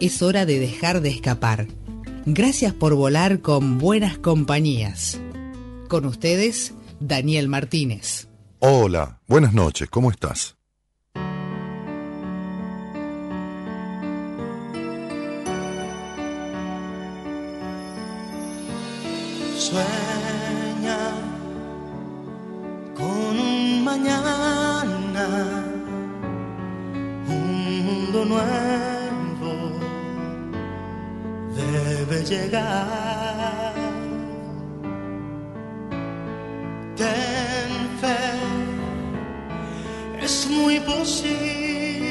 Es hora de dejar de escapar. Gracias por volar con buenas compañías. Con ustedes, Daniel Martínez. Hola, buenas noches, ¿cómo estás? Sueña con un mañana, un mundo nuevo debe llegar. Ten fe, es muy posible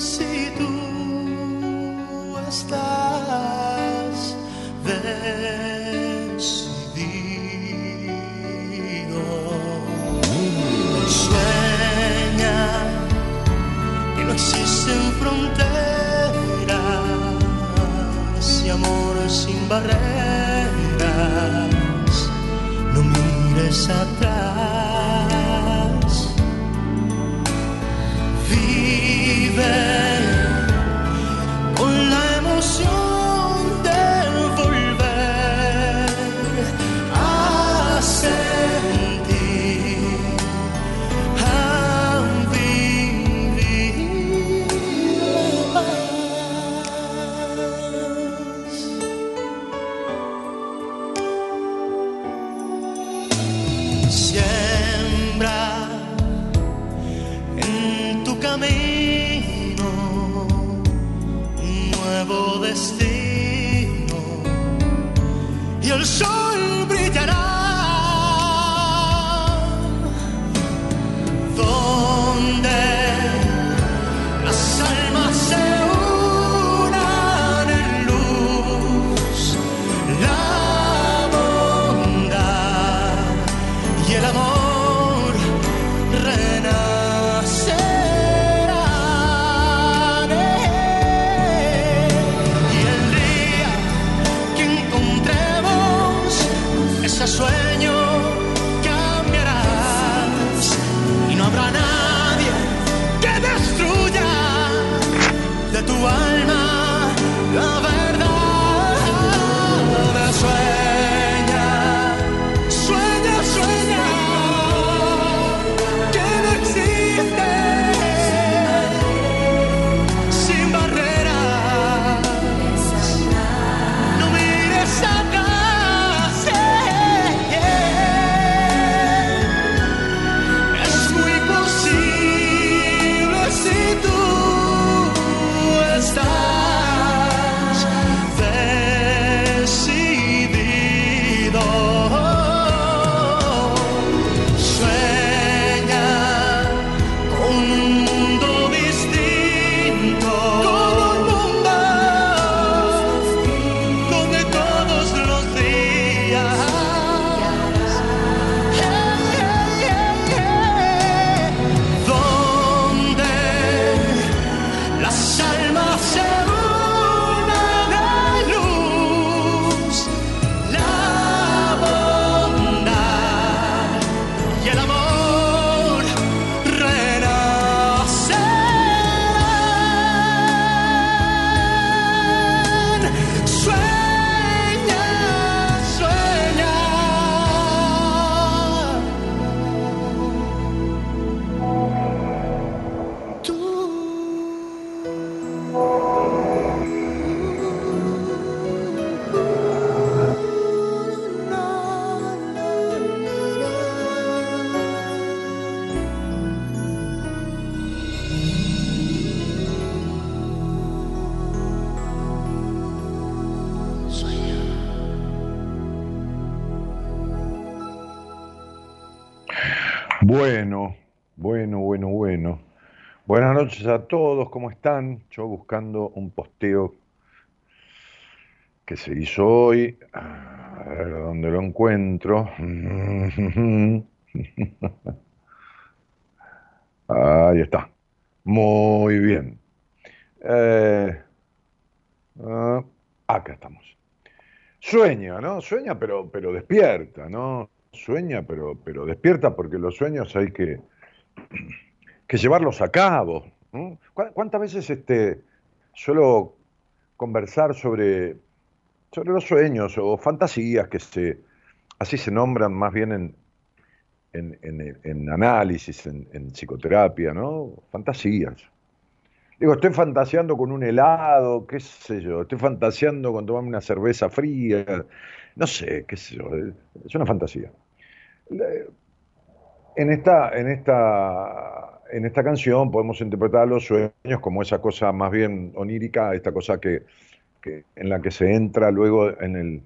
si tú estás decidido. Sueña que no existen fronteras y amor sin barreras. No mires atrás. Vive con noches a todos, ¿cómo están? Yo buscando un posteo que se hizo hoy, a ver dónde lo encuentro. Ahí está. Muy bien. Eh, ah, acá estamos. Sueña, ¿no? Sueña, pero, pero despierta, ¿no? Sueña, pero, pero despierta porque los sueños hay que que llevarlos a cabo. ¿Cuántas veces este, suelo conversar sobre, sobre los sueños o fantasías que se, así se nombran más bien en, en, en, análisis, en, psicoterapia, ¿no? Fantasías. Digo, estoy fantaseando con un helado, qué sé yo, estoy fantaseando con tomarme una cerveza fría, no sé, qué sé yo, es una fantasía. En esta, en esta en esta canción podemos interpretar los sueños como esa cosa más bien onírica, esta cosa que, en la que se entra luego en el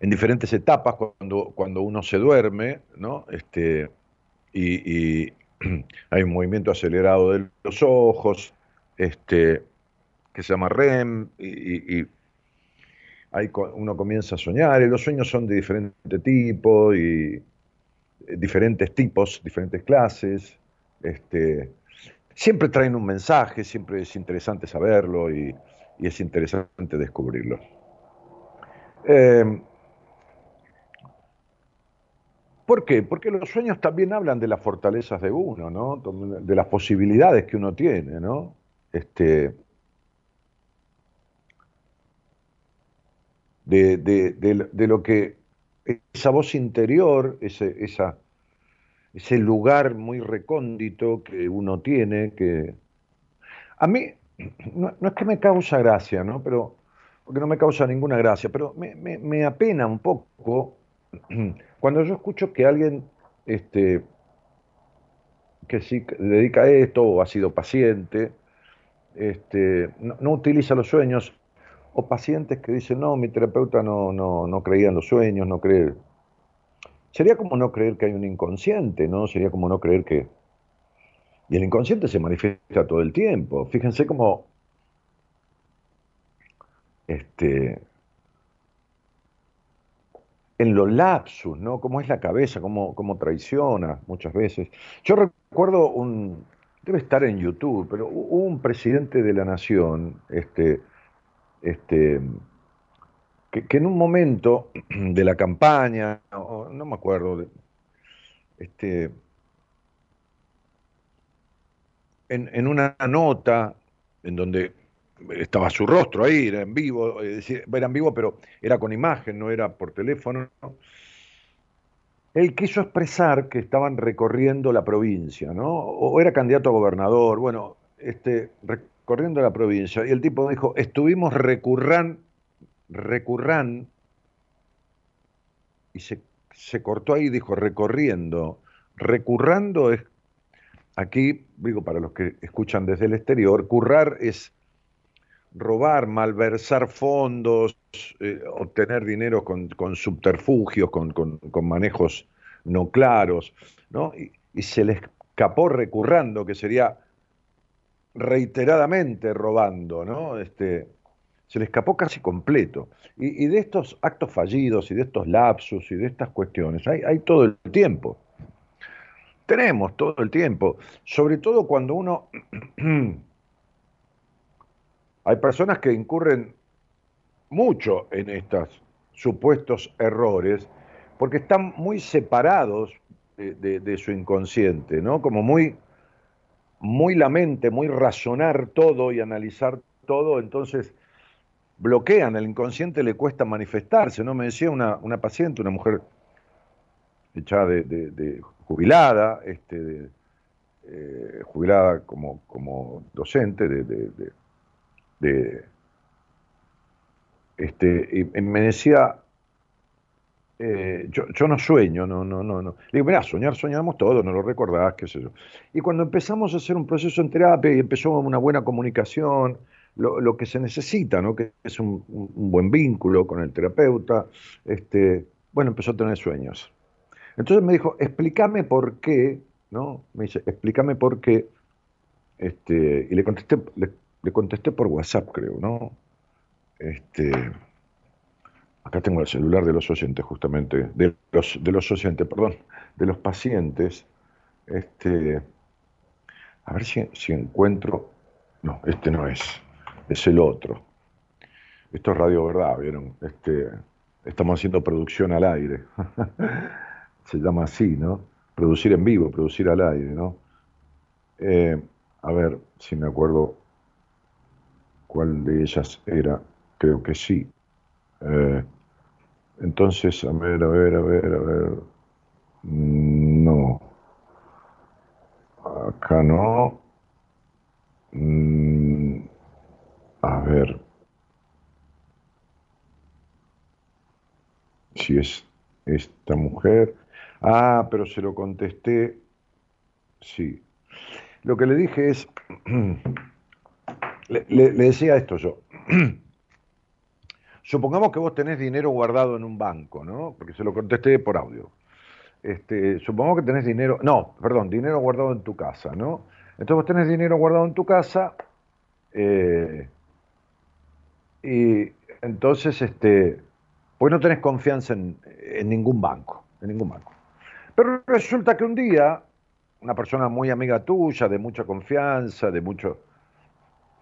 en diferentes etapas cuando, cuando uno se duerme, ¿no? Este, y, hay un movimiento acelerado de los ojos, este, que se llama REM, y, y ahí uno comienza a soñar, y los sueños son de diferente tipo, y diferentes tipos, diferentes clases. Este, siempre traen un mensaje, siempre es interesante saberlo y, es interesante descubrirlo. Eh, ¿Por qué? Porque los sueños también hablan de las fortalezas de uno, ¿no? De las posibilidades que uno tiene, ¿no? Este, de, de lo que esa voz interior, ese, ese lugar muy recóndito que uno tiene, que a mí no, es que me causa gracia, ¿no? Pero, porque no me causa ninguna gracia, pero me, me, apena un poco cuando yo escucho que alguien este, que sí dedica a esto o ha sido paciente, este, no, no utiliza los sueños o pacientes que dicen, no, mi terapeuta no, no, no creía en los sueños, no cree. Sería como no creer que hay un inconsciente, ¿no? Sería como no creer que... Y el inconsciente se manifiesta todo el tiempo. Fíjense cómo... Este, en los lapsus, ¿no? Cómo es la cabeza, cómo, cómo traiciona muchas veces. Yo recuerdo un, debe estar en YouTube, pero hubo un presidente de la nación, este, este, que, en un momento de la campaña, no, me acuerdo, este, en, una nota en donde estaba su rostro ahí, era en vivo, era en vivo, pero era con imagen, no era por teléfono. Él quiso expresar que estaban recorriendo la provincia, ¿no? O era candidato a gobernador, bueno, este, corriendo la provincia, y el tipo dijo, estuvimos recurran, recurran, y se, se cortó ahí y dijo, recorriendo. Recurrando es, aquí, digo para los que escuchan desde el exterior, currar es robar, malversar fondos, eh, obtener dinero con, con subterfugios, con, con, con, manejos no claros, ¿no? Y, y, se le escapó recurrando, que sería reiteradamente robando, ¿no? Este, se le escapó casi completo. Y, de estos actos fallidos y de estos lapsus y de estas cuestiones, hay, todo el tiempo. Tenemos todo el tiempo, sobre todo cuando uno... hay personas que incurren mucho en estos supuestos errores porque están muy separados de su inconsciente, ¿no? Como muy muy la mente, muy razonar todo y analizar todo, entonces bloquean, el inconsciente le cuesta manifestarse, ¿no? Me decía una, una paciente, una mujer echada de, jubilada, este, eh, jubilada como, como docente de, de, este, y me decía, eh, yo, no sueño, no, no, no, no. Digo, mira, soñar soñamos todos, no lo recordás, qué sé yo. Y cuando empezamos a hacer un proceso en terapia y empezó una buena comunicación, lo, que se necesita, ¿no? Que es un, buen vínculo con el terapeuta, este, bueno, empezó a tener sueños. Entonces me dijo, explícame por qué, ¿no? Me dice, explícame por qué este, y le contesté, le contesté por WhatsApp, creo, ¿no? Este, acá tengo el celular de los oyentes, justamente, de los, de los oyentes, perdón, de los pacientes. Este, a ver si, encuentro. No, este no es, es el otro. Esto es Radio Verdad, ¿vieron? Este, estamos haciendo producción al aire. Se llama así, ¿no? Producir en vivo, producir al aire, ¿no? Eh, a ver si me acuerdo cuál de ellas era. Creo que sí. Eh, entonces, a ver, a ver, a ver, a ver. No. Acá no. Mm, a ver. Si es esta mujer. Ah, pero se lo contesté. Sí. Lo que le dije es. le decía esto yo. Supongamos que vos tenés dinero guardado en un banco, ¿no? Porque se lo contesté por audio. Este, supongamos que tenés dinero, no, perdón, dinero guardado en tu casa, ¿no? Entonces vos tenés dinero guardado en tu casa eh, y entonces, este, pues no tenés confianza en, en ningún banco, en ningún banco. Pero resulta que un día una persona muy amiga tuya, de mucha confianza, de mucho,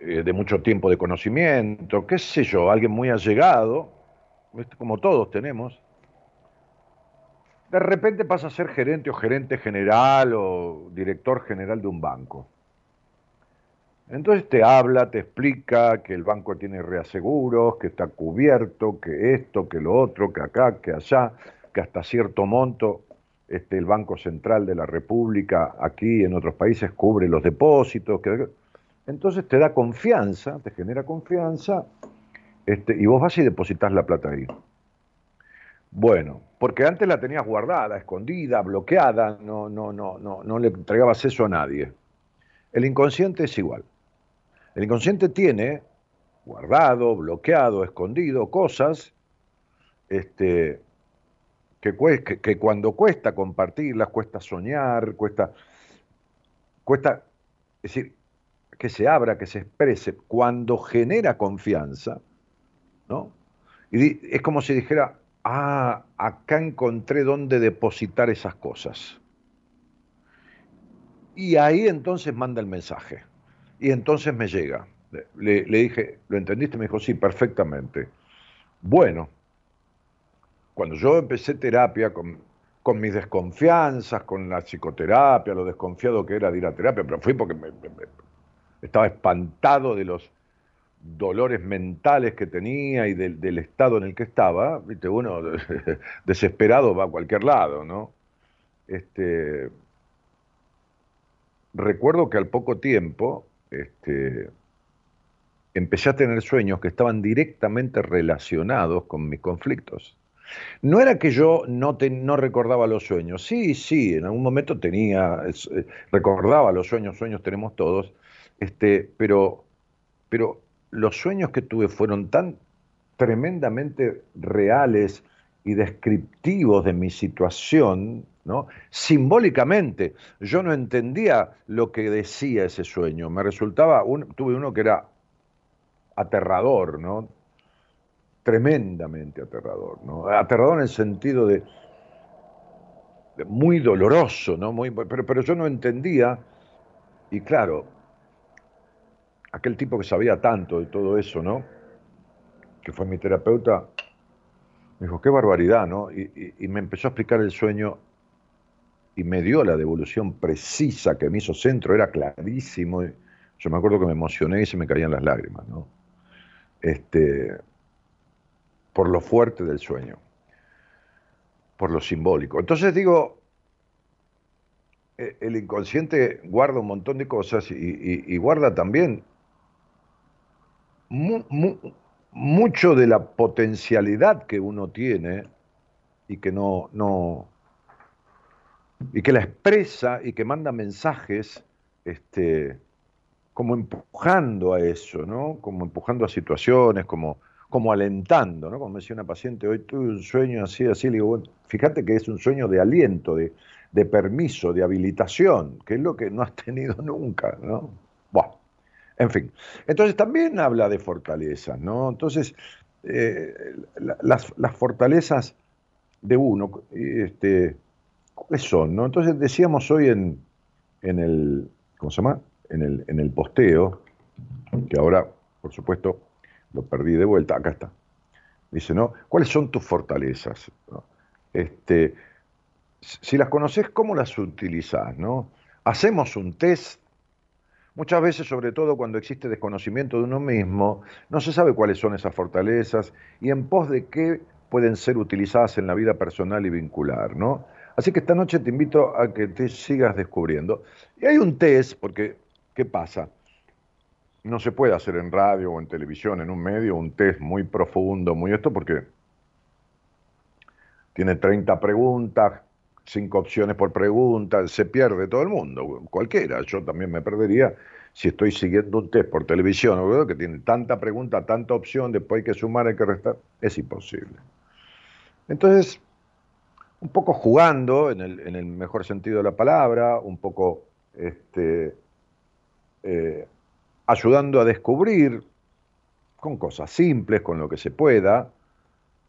eh, de mucho tiempo de conocimiento, qué sé yo, alguien muy allegado, como todos tenemos, de repente pasa a ser gerente o gerente general o director general de un banco. Entonces te habla, te explica que el banco tiene reaseguros, que está cubierto, que esto, que lo otro, que acá, que allá, que hasta cierto monto este, el Banco Central de la República aquí en otros países cubre los depósitos. Que... Entonces te da confianza, te genera confianza este, y vos vas y depositas la plata ahí. Bueno, porque antes la tenías guardada, escondida, bloqueada, no, no, no, no, no le entregabas eso a nadie. El inconsciente es igual. El inconsciente tiene guardado, bloqueado, escondido cosas este, que, que cuando cuesta compartirlas, cuesta soñar, cuesta, cuesta, es decir, que se abra, que se exprese, cuando genera confianza, ¿no? Y es como si dijera, ah, acá encontré dónde depositar esas cosas. Y ahí entonces manda el mensaje. Y entonces me llega. Le, dije, ¿lo entendiste? Me dijo, sí, perfectamente. Bueno, cuando yo empecé terapia con, con mis desconfianzas, con la psicoterapia, lo desconfiado que era de ir a terapia, pero fui porque me- estaba espantado de los dolores mentales que tenía y del, estado en el que estaba, uno desesperado va a cualquier lado, ¿no? Este, recuerdo que al poco tiempo este, empecé a tener sueños que estaban directamente relacionados con mis conflictos. No era que yo no, te- no recordaba los sueños, sí, sí, en algún momento tenía, eh, recordaba los sueños, sueños tenemos todos, este, pero, pero los sueños que tuve fueron tan tremendamente reales y descriptivos de mi situación, ¿no? Simbólicamente, yo no entendía lo que decía ese sueño, me resultaba, tuve uno que era aterrador, ¿no? Tremendamente aterrador, ¿no? Aterrador en el sentido de, de muy doloroso, ¿no? Muy, pero, pero yo no entendía, y claro, aquel tipo que sabía tanto de todo eso, ¿no? Que fue mi terapeuta, me dijo, qué barbaridad, ¿no? Y, y- me empezó a explicar el sueño y me dio la devolución precisa que me hizo centro, era clarísimo. yo me acuerdo que me emocioné y se me caían las lágrimas, ¿no? Este, por lo fuerte del sueño, por lo simbólico. Entonces digo, eh, el inconsciente guarda un montón de cosas y guarda también mu- mu- mucho de la potencialidad que uno tiene y que no, no y que la expresa y que manda mensajes este como empujando a eso, ¿no? Como empujando a situaciones, como, como alentando, ¿no? Como decía una paciente, hoy tuve un sueño así, así, le digo, bueno, fíjate que es un sueño de aliento, de, de permiso, de habilitación, que es lo que no has tenido nunca, ¿no? Bueno, en fin. Entonces también habla de fortalezas, ¿no? Entonces, eh, la- las, fortalezas de uno, este, ¿cuáles son? No? Entonces decíamos hoy en, en el, ¿cómo se llama? En el, en el posteo, que ahora, por supuesto, lo perdí de vuelta, acá está. Dice, ¿no? ¿Cuáles son tus fortalezas? Este, si las conoces, ¿cómo las utilizás? ¿no? Hacemos un test. Muchas veces, sobre todo cuando existe desconocimiento de uno mismo, no se sabe cuáles son esas fortalezas y en pos de qué pueden ser utilizadas en la vida personal y vincular, ¿no? Así que esta noche te invito a que te sigas descubriendo. Y hay un test, porque, ¿qué pasa? No se puede hacer en radio o en televisión, en un medio, un test muy profundo, muy esto, porque tiene 30 preguntas, 5 opciones por pregunta, se pierde todo el mundo, cualquiera. Yo también me perdería si estoy siguiendo un test por televisión, que tiene tanta pregunta, tanta opción, después hay que sumar, hay que restar, es imposible. Entonces, un poco jugando, en el, en el mejor sentido de la palabra, un poco este, eh, ayudando a descubrir con cosas simples, con lo que se pueda.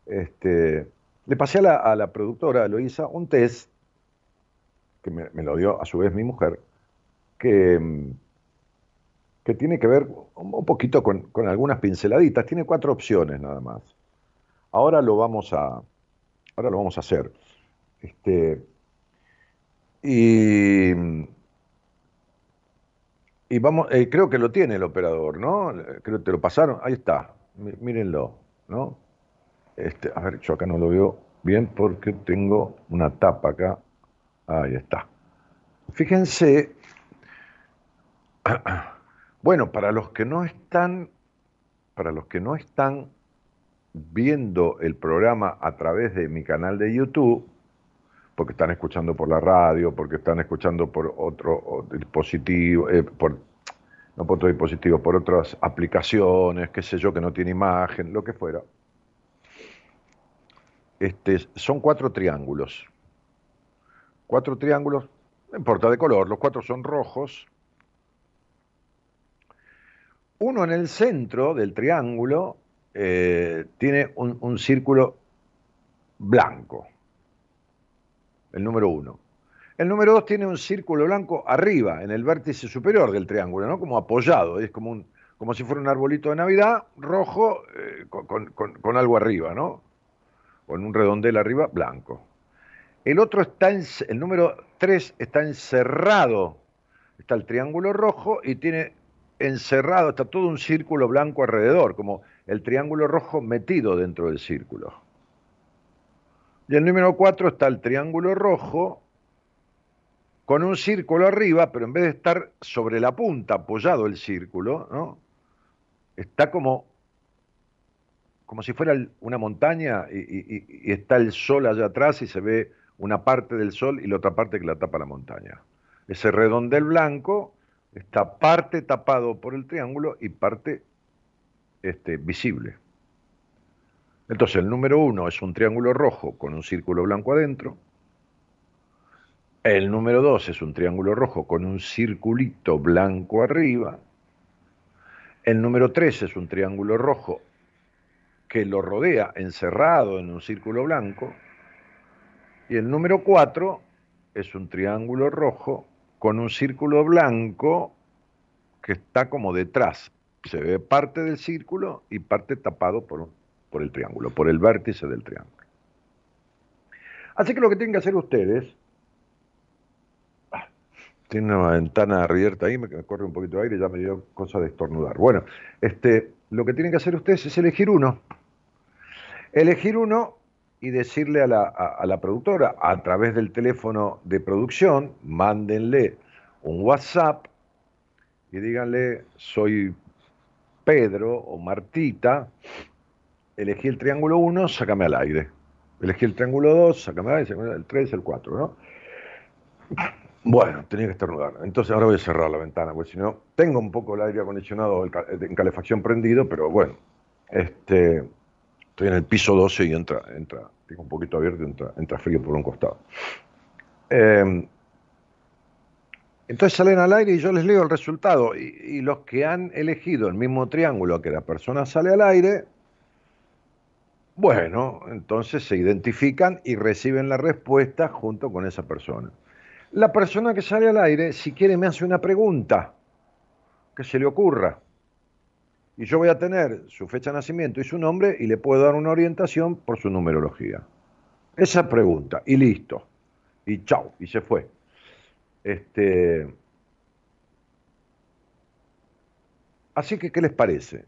Este, le pasé a la, a la productora, Eloisa, un test, que me, lo dio a su vez mi mujer, que, mm, tiene que ver un poquito con, algunas pinceladitas. Tiene cuatro opciones nada más. Ahora lo vamos a, ahora lo vamos a hacer. Este, y, vamos, eh, creo que lo tiene el operador, ¿no? Creo que te lo pasaron. Ahí está. Mí- Mírenlo, ¿no? Este, a ver, yo acá no lo veo bien porque tengo una tapa acá. Ahí está. Fíjense, bueno, para los que no están, para los que no están viendo el programa a través de mi canal de YouTube, porque están escuchando por la radio, porque están escuchando por otro dispositivo, eh, por, no por otro dispositivo, por otras aplicaciones, qué sé yo, que no tiene imagen, lo que fuera. Este, son cuatro triángulos. Cuatro triángulos, no importa de color, los cuatro son rojos. Uno en el centro del triángulo eh, tiene un, círculo blanco, el número uno. El número dos tiene un círculo blanco arriba, en el vértice superior del triángulo, ¿no? Como apoyado, es como, un, como si fuera un arbolito de Navidad rojo eh, con algo arriba, ¿no? Con un redondel arriba blanco. El otro está, en, el número 3 está encerrado, está el triángulo rojo y tiene encerrado, está todo un círculo blanco alrededor, como el triángulo rojo metido dentro del círculo. Y el número 4 está el triángulo rojo con un círculo arriba, pero en vez de estar sobre la punta apoyado el círculo, ¿no? está como, como si fuera una montaña y, está el sol allá atrás y se ve una parte del sol y la otra parte que la tapa la montaña. Ese redondel blanco está parte tapado por el triángulo y parte este, visible. Entonces el número uno es un triángulo rojo con un círculo blanco adentro. El número dos es un triángulo rojo con un circulito blanco arriba. El número tres es un triángulo rojo que lo rodea encerrado en un círculo blanco. Y el número 4 es un triángulo rojo con un círculo blanco que está como detrás. Se ve parte del círculo y parte tapado por, por el triángulo, por el vértice del triángulo. Así que lo que tienen que hacer ustedes, Ah, tiene una ventana abierta ahí, me, me corre un poquito de aire, ya me dio cosa de estornudar. Bueno, este, lo que tienen que hacer ustedes es elegir uno. Elegir uno y decirle a la, a- la productora, a través del teléfono de producción, mándenle un WhatsApp y díganle, soy Pedro o Martita, elegí el triángulo 1, sácame al aire. Elegí el triángulo 2, sácame al aire, el 3, el 4, ¿no? Bueno, tenía que estornudar. Entonces ahora voy a cerrar la ventana, porque si no, tengo un poco el aire acondicionado en calefacción prendido, pero bueno, este, estoy en el piso 12 y entra, entra, tengo un poquito abierto entra, entra frío por un costado. Eh, Entonces salen al aire y yo les leo el resultado. Y, y los que han elegido el mismo triángulo que la persona sale al aire, bueno, entonces se identifican y reciben la respuesta junto con esa persona. La persona que sale al aire, si quiere, me hace una pregunta que se le ocurra. Y yo voy a tener su fecha de nacimiento y su nombre y le puedo dar una orientación por su numerología. Esa pregunta, y listo. Y chao, y se fue. Este. Así que, ¿qué les parece?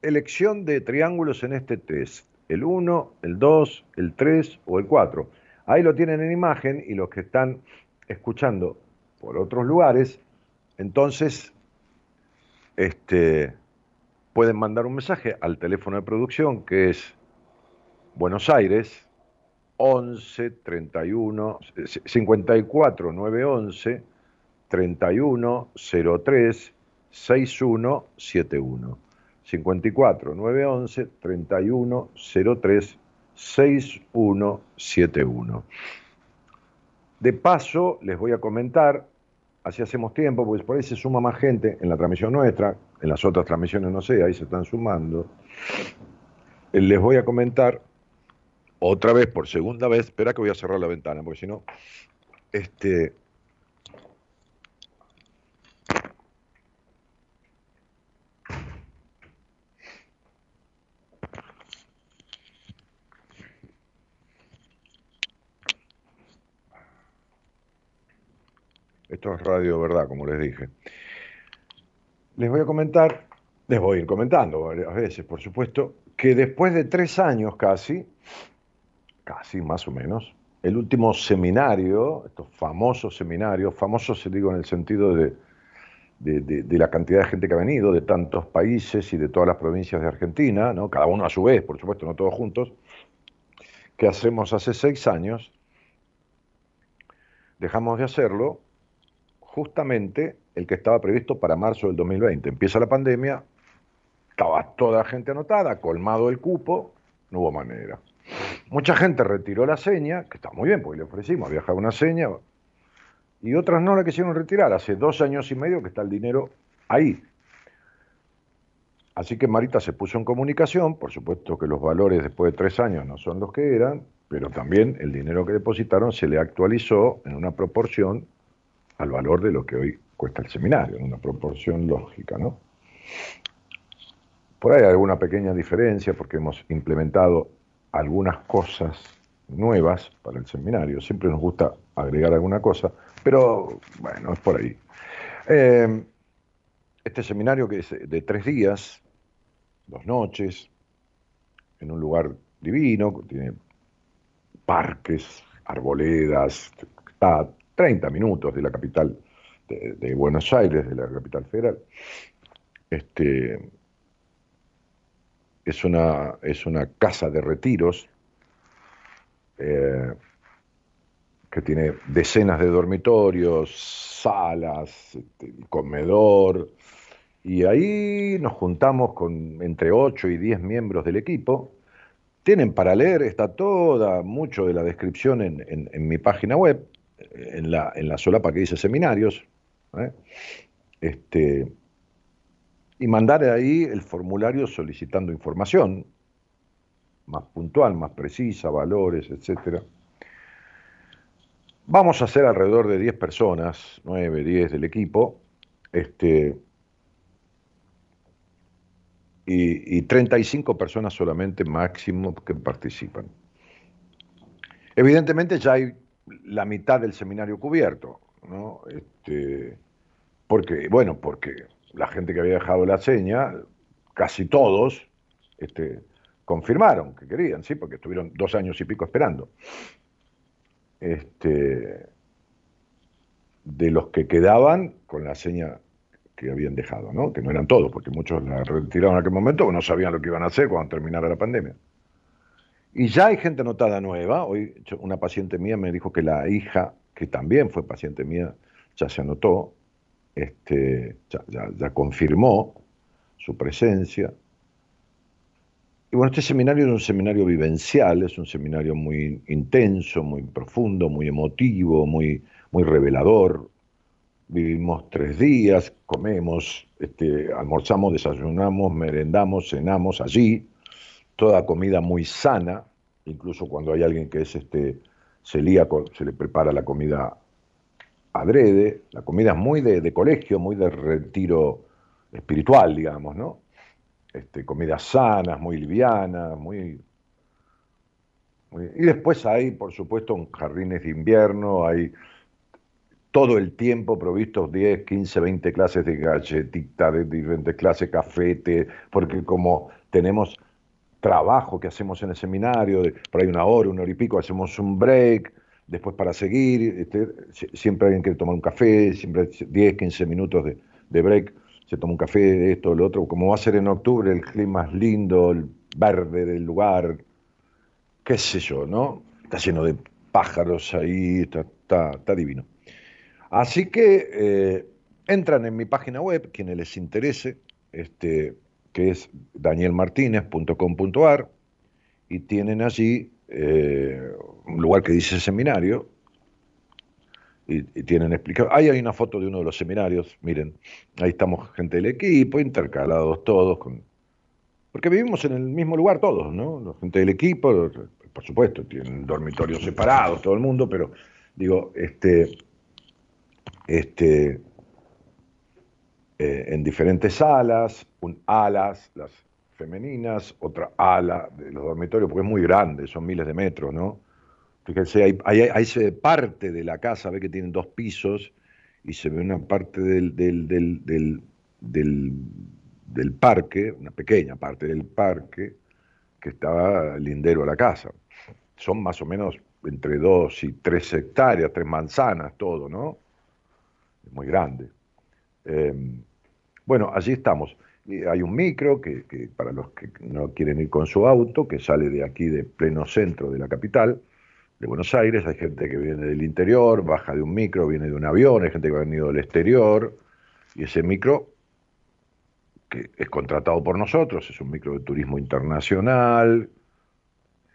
Elección de triángulos en este test. El 1, el 2, el 3 o el 4. Ahí lo tienen en imagen y los que están escuchando por otros lugares, entonces este, pueden mandar un mensaje al teléfono de producción que es Buenos Aires 11 31 54 911 31 03 61 71 54 911 31 03 6171. De paso, les voy a comentar, así hacemos tiempo, porque por ahí se suma más gente en la transmisión nuestra, en las otras transmisiones no sé, ahí se están sumando. Eh, Les voy a comentar otra vez, por segunda vez, espera que voy a cerrar la ventana, porque si no, este, Esto es radio verdad, como les dije. Les voy a comentar, les voy a ir comentando varias veces, por supuesto, que después de tres años casi, casi más o menos, el último seminario, estos famosos seminarios, famosos se digo en el sentido de, de, de, de, la cantidad de gente que ha venido, de tantos países y de todas las provincias de Argentina, ¿no? cada uno a su vez, por supuesto, no todos juntos, que hacemos hace seis años, dejamos de hacerlo justamente el que estaba previsto para marzo del 2020. Empieza la pandemia, estaba toda la gente anotada, colmado el cupo, no hubo manera. Mucha gente retiró la seña, que está muy bien, porque le ofrecimos viajar una seña, y otras no la quisieron retirar. Hace dos años y medio que está el dinero ahí. Así que Marita se puso en comunicación, por supuesto que los valores después de tres años no son los que eran, pero también el dinero que depositaron se le actualizó en una proporción al valor de lo que hoy cuesta el seminario, en una proporción lógica, ¿no? Por ahí hay alguna pequeña diferencia porque hemos implementado algunas cosas nuevas para el seminario. Siempre nos gusta agregar alguna cosa, pero bueno, es por ahí. Eh, este seminario que es de tres días, dos noches, en un lugar divino, tiene parques, arboledas, 30 minutos de la capital de, Buenos Aires, de la capital federal. Este, es, una, es una casa de retiros eh, que tiene decenas de dormitorios, salas, este, comedor, y ahí nos juntamos con entre 8 y 10 miembros del equipo. Tienen para leer, está toda, mucho de la descripción en, en mi página web, en la, en la solapa que dice seminarios, ¿eh? este, y mandar ahí el formulario solicitando información más puntual, más precisa, valores, etcétera. Vamos a ser alrededor de 10 personas, 9, 10 del equipo, este, y, y 35 personas solamente máximo que participan. Evidentemente ya hay la mitad del seminario cubierto, ¿no? Este, porque, bueno, porque la gente que había dejado la seña, casi todos, este, confirmaron que querían, sí, porque estuvieron dos años y pico esperando. Este, de los que quedaban con la seña que habían dejado, ¿no? Que no eran todos, porque muchos la retiraron en aquel momento, no sabían lo que iban a hacer cuando terminara la pandemia. Y ya hay gente anotada nueva. Hoy una paciente mía me dijo que la hija, que también fue paciente mía, ya se anotó, este, ya, ya, confirmó su presencia. Y bueno, este seminario es un seminario vivencial, es un seminario muy intenso, muy profundo, muy emotivo, muy, muy revelador, vivimos tres días, comemos, este, almorzamos, desayunamos, merendamos, cenamos allí, toda comida muy sana, incluso cuando hay alguien que es este, celíaco, se le prepara la comida adrede, la comida es muy de, de colegio, muy de retiro espiritual, digamos, ¿no? Este, comidas sanas, muy livianas, muy. Y después hay, por supuesto, jardines de invierno, hay todo el tiempo provistos 10, 15, 20 clases de galletita, de diferentes clases, café, té, porque como tenemos trabajo que hacemos en el seminario, por ahí una hora, una hora y pico, hacemos un break, después para seguir, este, siempre alguien quiere tomar un café, siempre 10, 15 minutos de, de break se toma un café, esto, lo otro, como va a ser en octubre, el clima es lindo, el verde del lugar, qué sé yo, ¿no? Está lleno de pájaros ahí, está, está, está divino. Así que eh, entran en mi página web, quienes les interese, este, que es danielmartinez.com.ar, y tienen allí eh, un lugar que dice seminario, y, tienen explicado. Ahí hay una foto de uno de los seminarios, miren, ahí estamos gente del equipo, intercalados todos, con... porque vivimos en el mismo lugar todos, ¿no? La gente del equipo, por supuesto, tienen dormitorios separados, todo el mundo, pero digo, este, este, eh, en diferentes salas, un alas, las femeninas, otra ala de los dormitorios, porque es muy grande, son miles de metros, ¿no? Fíjense, ahí, ahí, se ve parte de la casa, ve que tienen dos pisos y se ve una parte del, del, del, del parque, una pequeña parte del parque, que estaba lindero a la casa. Son más o menos entre dos y tres hectáreas, tres manzanas, todo, ¿no? Es muy grande. Eh, bueno, allí estamos. Hay un micro que, que, para los que no quieren ir con su auto, que sale de aquí, de pleno centro de la capital, de Buenos Aires, hay gente que viene del interior, baja de un micro, viene de un avión, hay gente que ha venido del exterior, y ese micro, que es contratado por nosotros, es un micro de turismo internacional,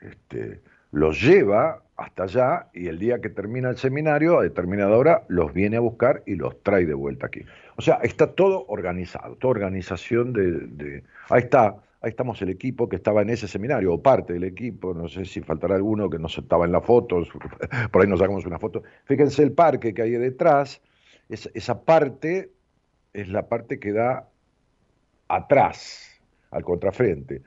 este, los lleva hasta allá y el día que termina el seminario, a determinada hora, los viene a buscar y los trae de vuelta aquí. O sea, está todo organizado, toda organización de... Ahí está, ahí estamos el equipo que estaba en ese seminario, o parte del equipo, no sé si faltará alguno que no estaba en la foto, por ahí nos sacamos una foto. Fíjense el parque que hay detrás, es, esa parte es la parte que da atrás, al contrafrente.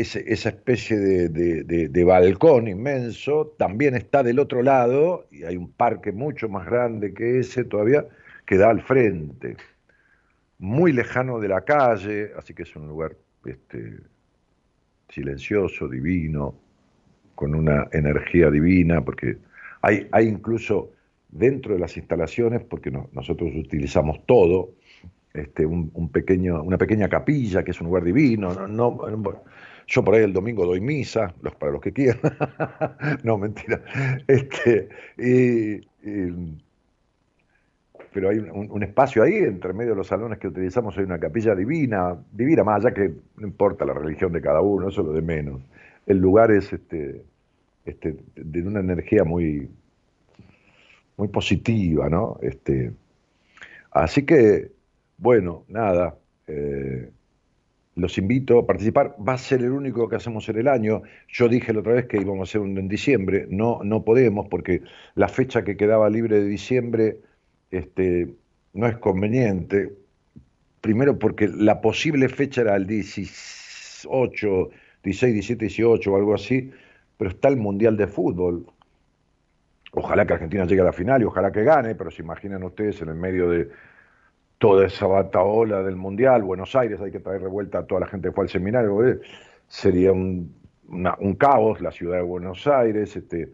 Esa especie de, balcón inmenso también está del otro lado, y hay un parque mucho más grande que ese todavía, que da al frente muy lejano de la calle, así que es un lugar este, silencioso, divino, con una energía divina, porque hay, hay incluso dentro de las instalaciones, porque no, nosotros utilizamos todo, este, un, un, pequeño, una pequeña capilla, que es un lugar divino. No, no, yo por ahí el domingo doy misa, los, para los que quieran. no, mentira. Este, y, pero hay un, espacio ahí, entre medio de los salones que utilizamos, hay una capilla divina, divina, más allá que no importa la religión de cada uno, eso es lo de menos. El lugar es este, este, de una energía muy, muy positiva, ¿no? Este, así que, bueno, nada, eh, los invito a participar. Va a ser el único que hacemos en el año. Yo dije la otra vez que íbamos a hacer un en diciembre, no, no podemos porque la fecha que quedaba libre de diciembre este, no es conveniente. Primero porque la posible fecha era el 18, 16, 17, 18 o algo así, pero está el Mundial de Fútbol. Ojalá que Argentina llegue a la final y ojalá que gane, pero se imaginan ustedes en el medio de toda esa bataola del Mundial, Buenos Aires, hay que traer revuelta a toda la gente que fue al seminario, ¿eh? sería un, un, caos la ciudad de Buenos Aires, este,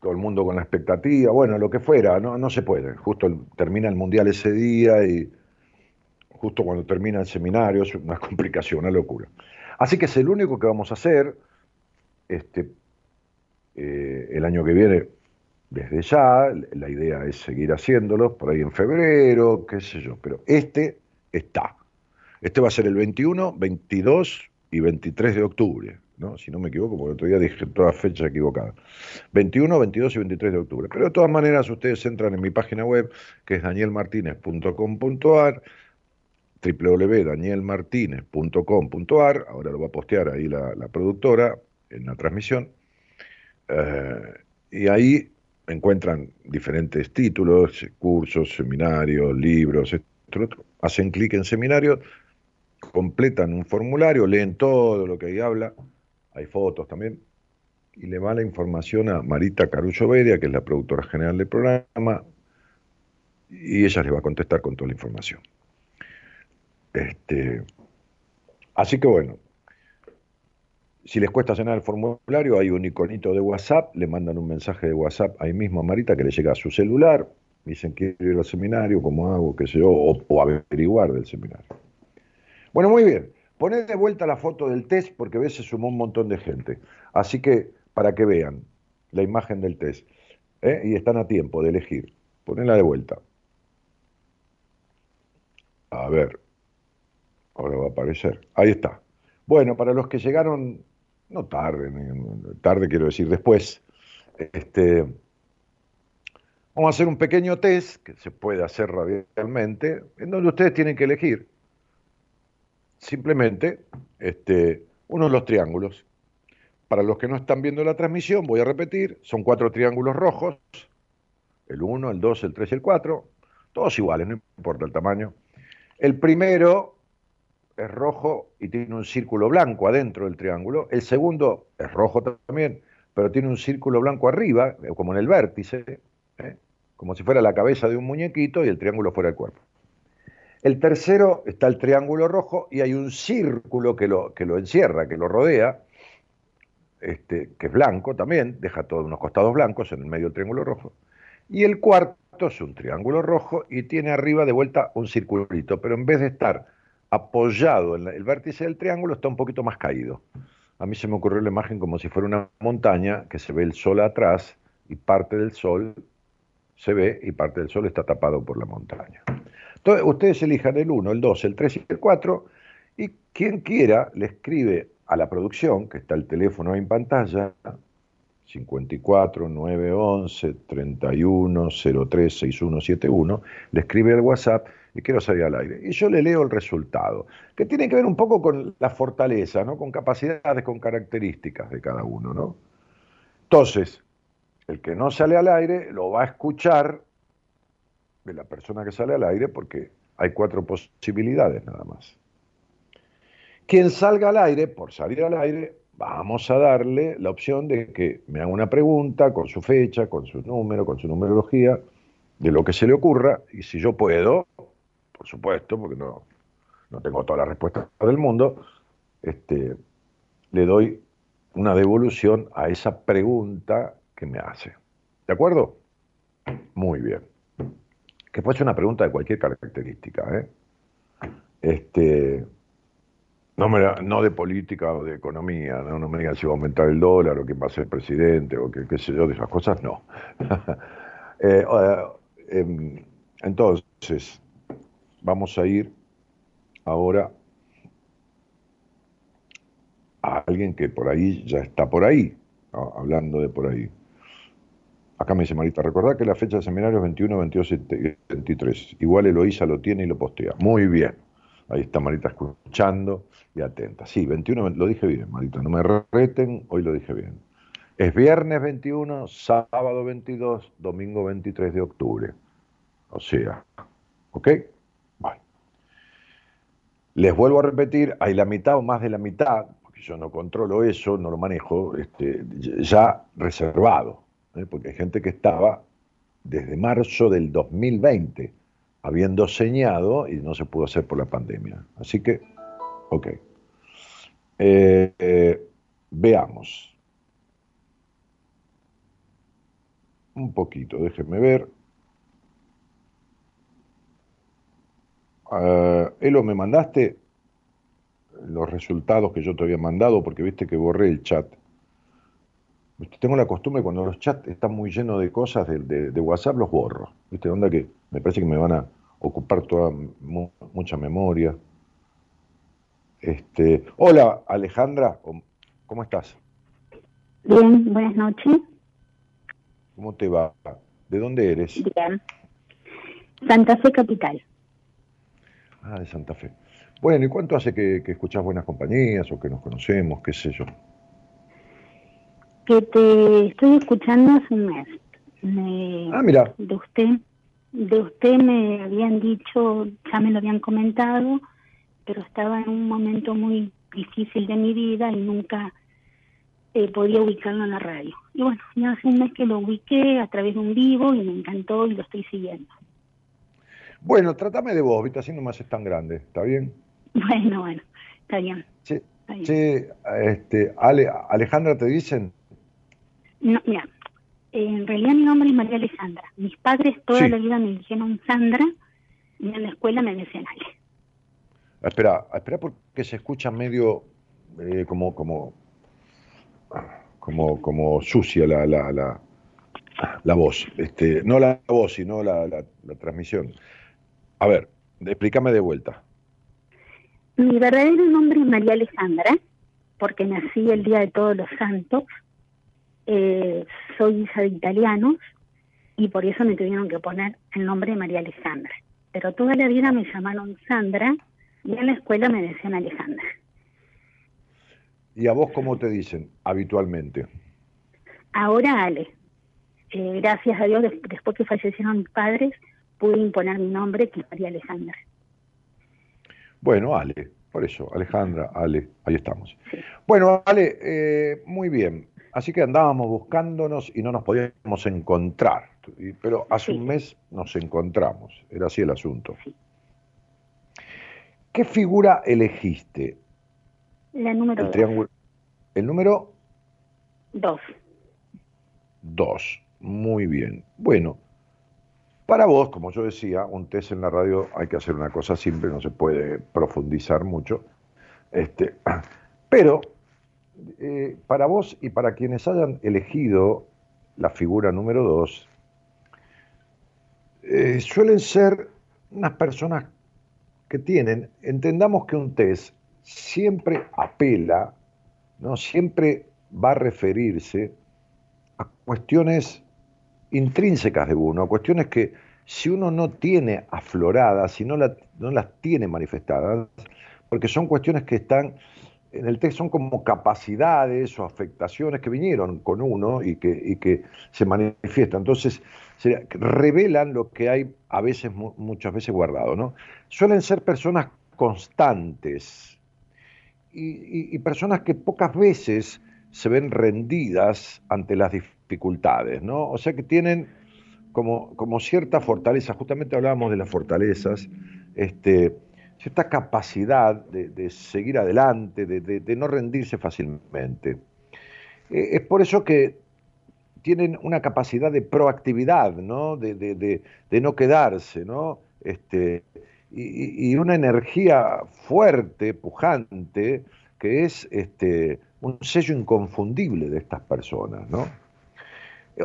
todo el mundo con la expectativa, bueno, lo que fuera, no, no se puede. Justo termina el mundial ese día y justo cuando termina el seminario es una complicación, una locura. Así que es el único que vamos a hacer este, eh, el año que viene desde ya, la idea es seguir haciéndolo, por ahí en febrero, qué sé yo, pero este está. Este va a ser el 21, 22 y 23 de octubre ¿no? Si no me equivoco, porque el otro día dije todas fechas equivocadas. 21, 22 y 23 de octubre. Pero de todas maneras, ustedes entran en mi página web, que es danielmartinez.com.ar, www.danielmartinez.com.ar, ahora lo va a postear ahí la, la productora en la transmisión, eh, y ahí encuentran diferentes títulos, cursos, seminarios, libros, esto, otro. hacen clic en seminario, completan un formulario, leen todo lo que ahí habla, hay fotos también, y le va la información a Marita Carullo Beria, que es la productora general del programa, y ella le va a contestar con toda la información. Este, así que bueno, si les cuesta llenar el formulario, hay un iconito de WhatsApp, le mandan un mensaje de WhatsApp ahí mismo a Marita que le llega a su celular, dicen quiero ir al seminario, cómo hago, qué sé yo, o, averiguar del seminario. Bueno, muy bien. Poné de vuelta la foto del test porque a veces sumó un montón de gente. Así que para que vean la imagen del test. ¿eh? Y están a tiempo de elegir. Ponela de vuelta. A ver. Ahora va a aparecer. Ahí está. Bueno, para los que llegaron, no tarde, tarde quiero decir después, este, vamos a hacer un pequeño test que se puede hacer radialmente, en donde ustedes tienen que elegir simplemente este, uno de los triángulos. Para los que no están viendo la transmisión, voy a repetir, son cuatro triángulos rojos, el 1, el 2, el 3 y el 4, todos iguales, no importa el tamaño. El primero es rojo y tiene un círculo blanco adentro del triángulo, el segundo es rojo también, pero tiene un círculo blanco arriba, como en el vértice, ¿eh? como si fuera la cabeza de un muñequito y el triángulo fuera el cuerpo. El tercero está el triángulo rojo y hay un círculo que lo, que lo encierra, que lo rodea, este, que es blanco también, deja todos unos costados blancos en el medio del triángulo rojo. Y el cuarto es un triángulo rojo y tiene arriba de vuelta un circulito, pero en vez de estar apoyado en el vértice del triángulo, está un poquito más caído. A mí se me ocurrió la imagen como si fuera una montaña que se ve el sol atrás y parte del sol se ve y parte del sol está tapado por la montaña. Entonces, ustedes elijan el 1, el 2, el 3 y el 4, y quien quiera le escribe a la producción, que está el teléfono en pantalla, 54 911 31 03 6171, le escribe al WhatsApp y quiero salir al aire. Y yo le leo el resultado, que tiene que ver un poco con la fortaleza, ¿no? con capacidades, con características de cada uno. ¿no? Entonces, el que no sale al aire lo va a escuchar de la persona que sale al aire porque hay cuatro posibilidades nada más. Quien salga al aire, por salir al aire, vamos a darle la opción de que me haga una pregunta con su fecha, con su número, con su numerología, de lo que se le ocurra, y si yo puedo, por supuesto, porque no, no tengo todas las respuestas del mundo, este, le doy una devolución a esa pregunta que me hace. ¿De acuerdo? Muy bien que puede ser una pregunta de cualquier característica, ¿eh? Este, no, me, no de política o de economía, ¿no? me digan si va a aumentar el dólar o quién va a ser presidente o qué, qué sé yo, de esas cosas, no. eh, eh, entonces, vamos a ir ahora a alguien que por ahí ya está por ahí, hablando de por ahí. Acá me dice Marita, recordad que la fecha de seminario es 21, 22 y 23. Igual Eloísa lo tiene y lo postea. Muy bien. Ahí está Marita escuchando y atenta. Sí, 21, lo dije bien, Marita. No me reten, hoy lo dije bien. Es viernes 21, sábado 22, domingo 23 de octubre. O sea, ¿ok? Bueno. Les vuelvo a repetir, hay la mitad o más de la mitad, porque yo no controlo eso, no lo manejo, este, ya reservado. ¿eh? porque hay gente que estaba desde marzo del 2020 habiendo señado y no se pudo hacer por la pandemia. Así que, ok. Eh, eh, veamos. Un poquito, déjenme ver. Uh, Elo, ¿me mandaste los resultados que yo te había mandado? Porque viste que borré el chat. Tengo la costumbre cuando los chats están muy llenos de cosas de, de, de WhatsApp, los borro. ¿Viste? Onda que me parece que me van a ocupar toda mu mucha memoria. Este, hola Alejandra, ¿Cómo estás? Bien, buenas noches. ¿Cómo te va? ¿De dónde eres? Bien. Santa Fe Capital. Ah, de Santa Fe. Bueno, ¿y cuánto hace que, que escuchás buenas compañías o que nos conocemos, qué sé yo? Que te estoy escuchando hace un mes. Me- Ah, mira, de usted, de usted me habían dicho, ya me lo habían comentado, pero estaba en un momento muy difícil de mi vida y nunca eh, podía ubicarlo en la radio. Y bueno, ya hace un mes que lo ubiqué a través de un vivo y me encantó y lo estoy siguiendo. bueno, trátame de vos, ¿viste? Así no me haces tan grande, ¿está bien? Bueno, bueno, está bien. Che, Está bien. che, este, Ale- Alejandra, ¿te dicen? No, mira, en realidad mi nombre es María Alejandra. Mis padres toda Sí. la vida me dijeron Sandra y en la escuela me decían Ale. Ah, Espera, espera porque se escucha medio eh, como, como, como, como sucia la, la, la, la voz. Este, no la voz, sino la, la, la transmisión. A ver, explícame de vuelta. Mi verdadero nombre es María Alejandra porque nací el Día de Todos los Santos. Eh, soy hija de italianos y por eso me tuvieron que poner el nombre de María Alejandra. Pero toda la vida me llamaron Sandra y en la escuela me decían Alejandra. ¿Y a vos cómo te dicen habitualmente? Ahora Ale. Eh, gracias a Dios, des- después que fallecieron mis padres, pude imponer mi nombre, que es María Alejandra. Bueno, Ale, por eso, Alejandra, Ale, ahí estamos. Bueno, Ale, eh, muy bien. Así que andábamos buscándonos y no nos podíamos encontrar. Pero hace Sí. un mes nos encontramos. Era así el asunto. ¿Qué figura elegiste? La número El dos. triángulo. El número Dos. 2. Muy bien. Bueno, para vos, como yo decía, un test en la radio hay que hacer una cosa simple, no se puede profundizar mucho. Este, pero eh, para vos y para quienes hayan elegido la figura número 2, suelen ser unas personas que tienen, entendamos que un test siempre apela, ¿no? siempre va a referirse a cuestiones intrínsecas de uno, a cuestiones que si uno no tiene afloradas, si no las tiene manifestadas, porque son cuestiones que están en el texto, son como capacidades o afectaciones que vinieron con uno y que, se manifiestan. Entonces, revelan lo que hay a veces, mu- muchas veces guardado, ¿no? Suelen ser personas constantes, y personas que pocas veces se ven rendidas ante las dificultades, ¿no? O sea que tienen como, como cierta fortaleza, justamente hablábamos de las fortalezas, este, cierta capacidad de, seguir adelante, de, no rendirse fácilmente. Eh, es por eso que tienen una capacidad de proactividad, ¿no? De, no quedarse, ¿no? Este, y, una energía fuerte, pujante, que es este, un sello inconfundible de estas personas, ¿no?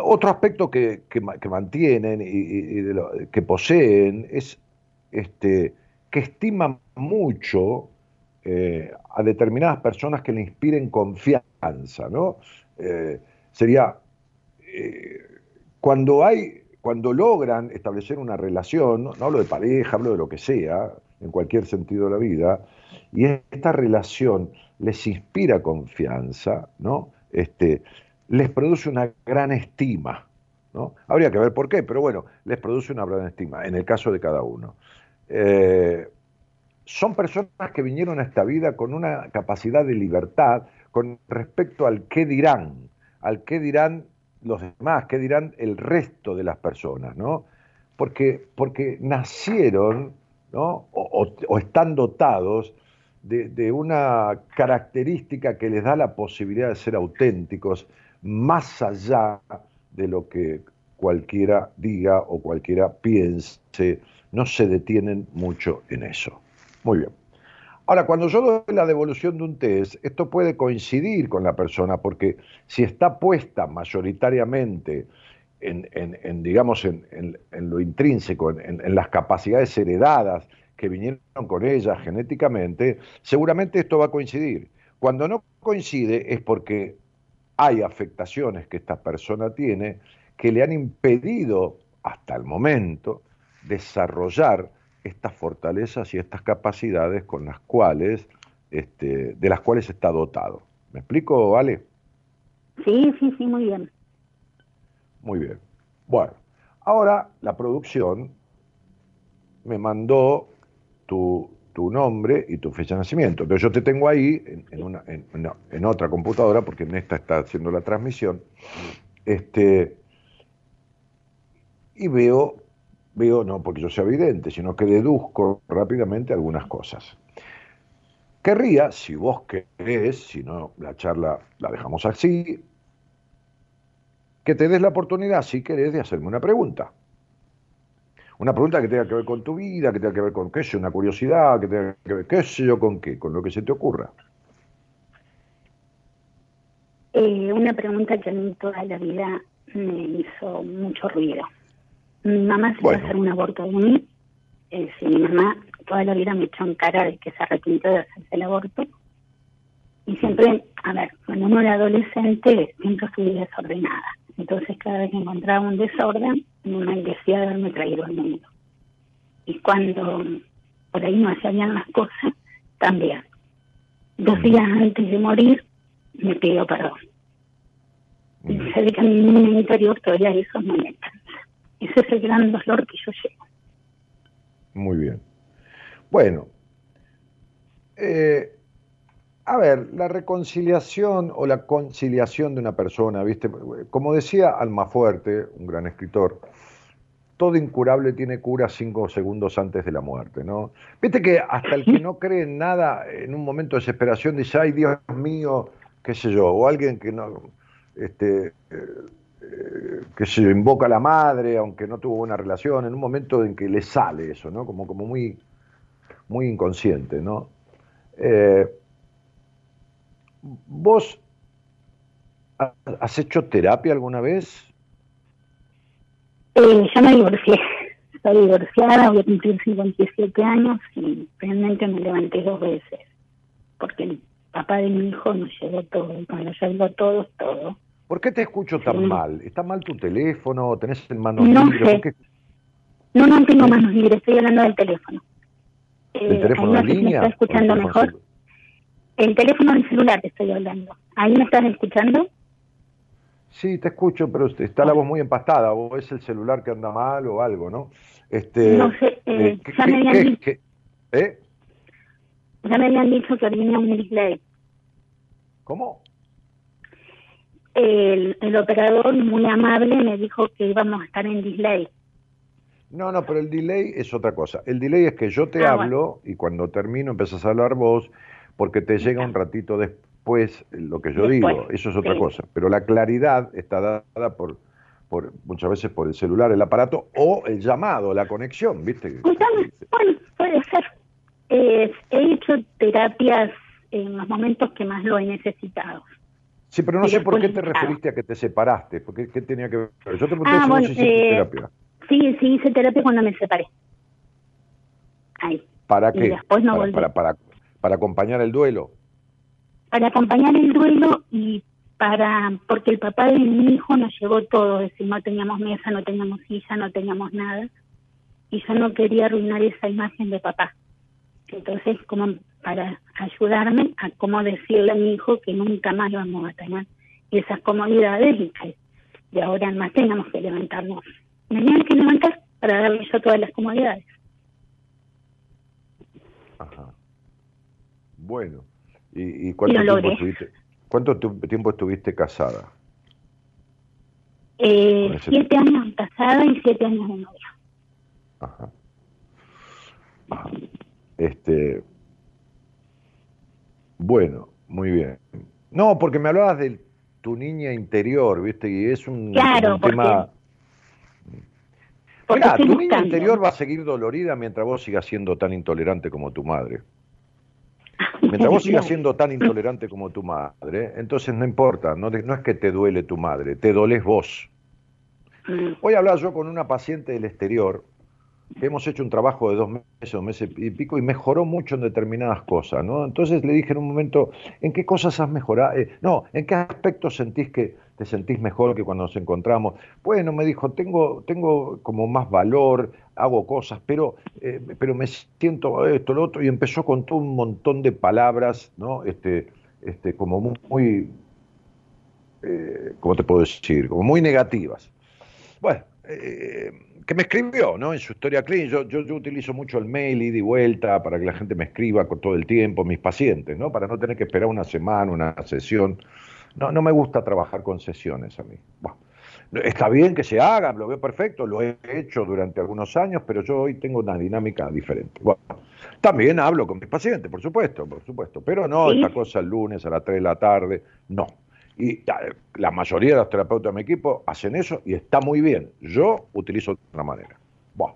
Otro aspecto que, que ma- que mantienen y, que poseen es este, que estiman mucho eh, a determinadas personas que le inspiren confianza, ¿no? Eh, sería eh, cuando hay, cuando logran establecer una relación, no, no hablo de pareja, hablo de lo que sea, en cualquier sentido de la vida, y esta relación les inspira confianza, ¿no? Este, les produce una gran estima, ¿no? Habría que ver por qué, pero bueno, les produce una gran estima, en el caso de cada uno. Eh, son personas que vinieron a esta vida con una capacidad de libertad con respecto al qué dirán, al qué dirán los demás, qué dirán el resto de las personas, ¿no? Porque, porque nacieron, ¿no? O, están dotados de una característica que les da la posibilidad de ser auténticos más allá de lo que cualquiera diga o cualquiera piense, no se detienen mucho en eso. Muy bien. Ahora, cuando yo doy la devolución de un test, esto puede coincidir con la persona, porque si está puesta mayoritariamente en, digamos, en, lo intrínseco, en las capacidades heredadas que vinieron con ella genéticamente, seguramente esto va a coincidir. Cuando no coincide es porque hay afectaciones que esta persona tiene que le han impedido hasta el momento desarrollar estas fortalezas y estas capacidades con las cuales, este, de las cuales está dotado. ¿Me explico, Vale? Sí, sí, sí, muy bien. Muy bien. Bueno, ahora la producción me mandó tu, tu nombre y tu fecha de nacimiento. Entonces yo te tengo ahí en, en una, en, otra computadora, porque en esta está haciendo la transmisión, este, y veo, veo no porque yo sea evidente, sino que deduzco rápidamente algunas cosas. Querría, si vos querés, si no la charla la dejamos así, que te des la oportunidad, si querés, de hacerme una pregunta. Una pregunta que tenga que ver con tu vida, que tenga que ver con qué sé, una curiosidad, que tenga que ver, qué sé yo, con qué, con lo que se te ocurra. Eh, una pregunta que a mí toda la vida me hizo mucho ruido. Mi mamá se Bueno. fue a hacer un aborto de mí. Eh, sí, mi mamá toda la vida me echó en cara de que se arrepintió de hacerse el aborto. Y siempre, a ver, cuando uno era adolescente, siempre fui desordenada. Entonces, cada vez que encontraba un desorden, me maldecía de haberme traído al mundo. Y cuando por ahí no hacía bien las cosas, también. Dos días antes de morir, me pidió perdón. Y se ve que a mi interior todavía eso me alcanza. Ese es el gran dolor que yo llevo. Muy bien. Bueno, eh, a ver, la reconciliación o la conciliación de una persona, ¿viste? Como decía Almafuerte, un gran escritor, todo incurable tiene cura cinco segundos antes de la muerte, ¿no? Viste que hasta el que no cree en nada, en un momento de desesperación, dice, ay Dios mío, qué sé yo, o alguien que no, este, sé yo, invoca a la madre, aunque no tuvo buena relación, en un momento en que le sale eso, ¿no? Como, como muy, muy inconsciente, ¿no? Eh, ¿Vos ha- has hecho terapia alguna vez? Eh, yo me divorcié. Estoy divorciada, voy a cumplir 57 años y realmente me levanté dos veces. Porque el papá de mi hijo nos llevó todo. Y cuando llevó todo, todo. ¿Por qué te escucho tan Sí. mal? ¿Está mal tu teléfono? ¿Tenés en manos No libres? sé. No, no tengo manos libres, estoy hablando del teléfono. ¿El Eh, teléfono en me línea? está el escuchando mejor. El teléfono del celular te estoy hablando. ¿Ahí me estás escuchando? Sí, te escucho, pero está la voz muy empastada, o es el celular que anda mal o algo, ¿no? Este, No sé, eh, ¿qué- ya me habían qué- dicho. qué- ¿Eh? Ya me habían dicho que venía un delay. ¿Cómo? El, el operador muy amable me dijo que íbamos a estar en delay. No, no, pero el delay es otra cosa. El delay es que yo te Ah, hablo y cuando termino empiezas a hablar vos porque te llega un ratito después lo que yo Después, digo. Eso es otra sí. cosa. Pero la claridad está dada por, por muchas veces por el celular, el aparato o el llamado, la conexión, ¿viste? Bueno, puede ser. Eh, he hecho terapias en los momentos que más lo he necesitado. Sí, pero no sé por qué después te nada. referiste a que te separaste, porque qué tenía que ver. Yo te pregunté Ah, si bueno, vos hiciste eh, terapia. Sí, sí, hice terapia cuando me separé. Ahí. ¿Para y qué? después no para, para, para acompañar el duelo. Para acompañar el duelo y para. Porque el papá de mi hijo nos llevó todo. Es decir, no teníamos mesa, no teníamos silla, no teníamos nada. Y yo no quería arruinar esa imagen de papá. Entonces, como para ayudarme a cómo decirle a mi hijo que nunca más vamos a tener esas comodidades y que de ahora en más tengamos que levantarnos. Me tenían que levantar para darle yo todas las comodidades. Ajá. Bueno. ¿Y, y cuánto, tiempo estuviste, cuánto tiempo estuviste casada? Eh, ese- siete años casada y siete años de novia. Ajá. Ajá. Este. Bueno, muy bien. No, porque me hablabas de tu niña interior, ¿viste? Y es un, Claro, un porque- tema. Porque Mirá, estoy tu niña interior va a seguir dolorida mientras vos sigas siendo tan intolerante como tu madre. Mientras vos sigas siendo tan intolerante como tu madre, entonces no importa, no, es que te duele tu madre, te dolés vos. Mm, Hoy hablaba yo con una paciente del exterior hemos hecho un trabajo de dos meses, dos meses y pico, y mejoró mucho en determinadas cosas, ¿no? Entonces le dije en un momento, ¿en qué cosas has mejorado? Eh, no, ¿en qué aspectos sentís que te sentís mejor que cuando nos encontramos? Bueno, me dijo, tengo, tengo como más valor, hago cosas, pero, eh, pero me siento esto, lo otro, y empezó con todo un montón de palabras, ¿no? Este, este, como muy, eh, ¿cómo te puedo decir? Como muy negativas. Bueno, que me escribió, ¿no? En su historia clínica, yo, yo, utilizo mucho el mail, ida y vuelta, para que la gente me escriba con todo el tiempo, mis pacientes, ¿no? Para no tener que esperar una semana, una sesión. No, no me gusta trabajar con sesiones a mí. Bueno, está bien que se haga, lo veo perfecto, lo he hecho durante algunos años, pero yo hoy tengo una dinámica diferente. Bueno, también hablo con mis pacientes, por supuesto, por supuesto, pero no esta cosa el lunes a las 3 de la tarde, no. Y la mayoría de los terapeutas de mi equipo hacen eso y está muy bien. Yo utilizo de otra manera. Bueno,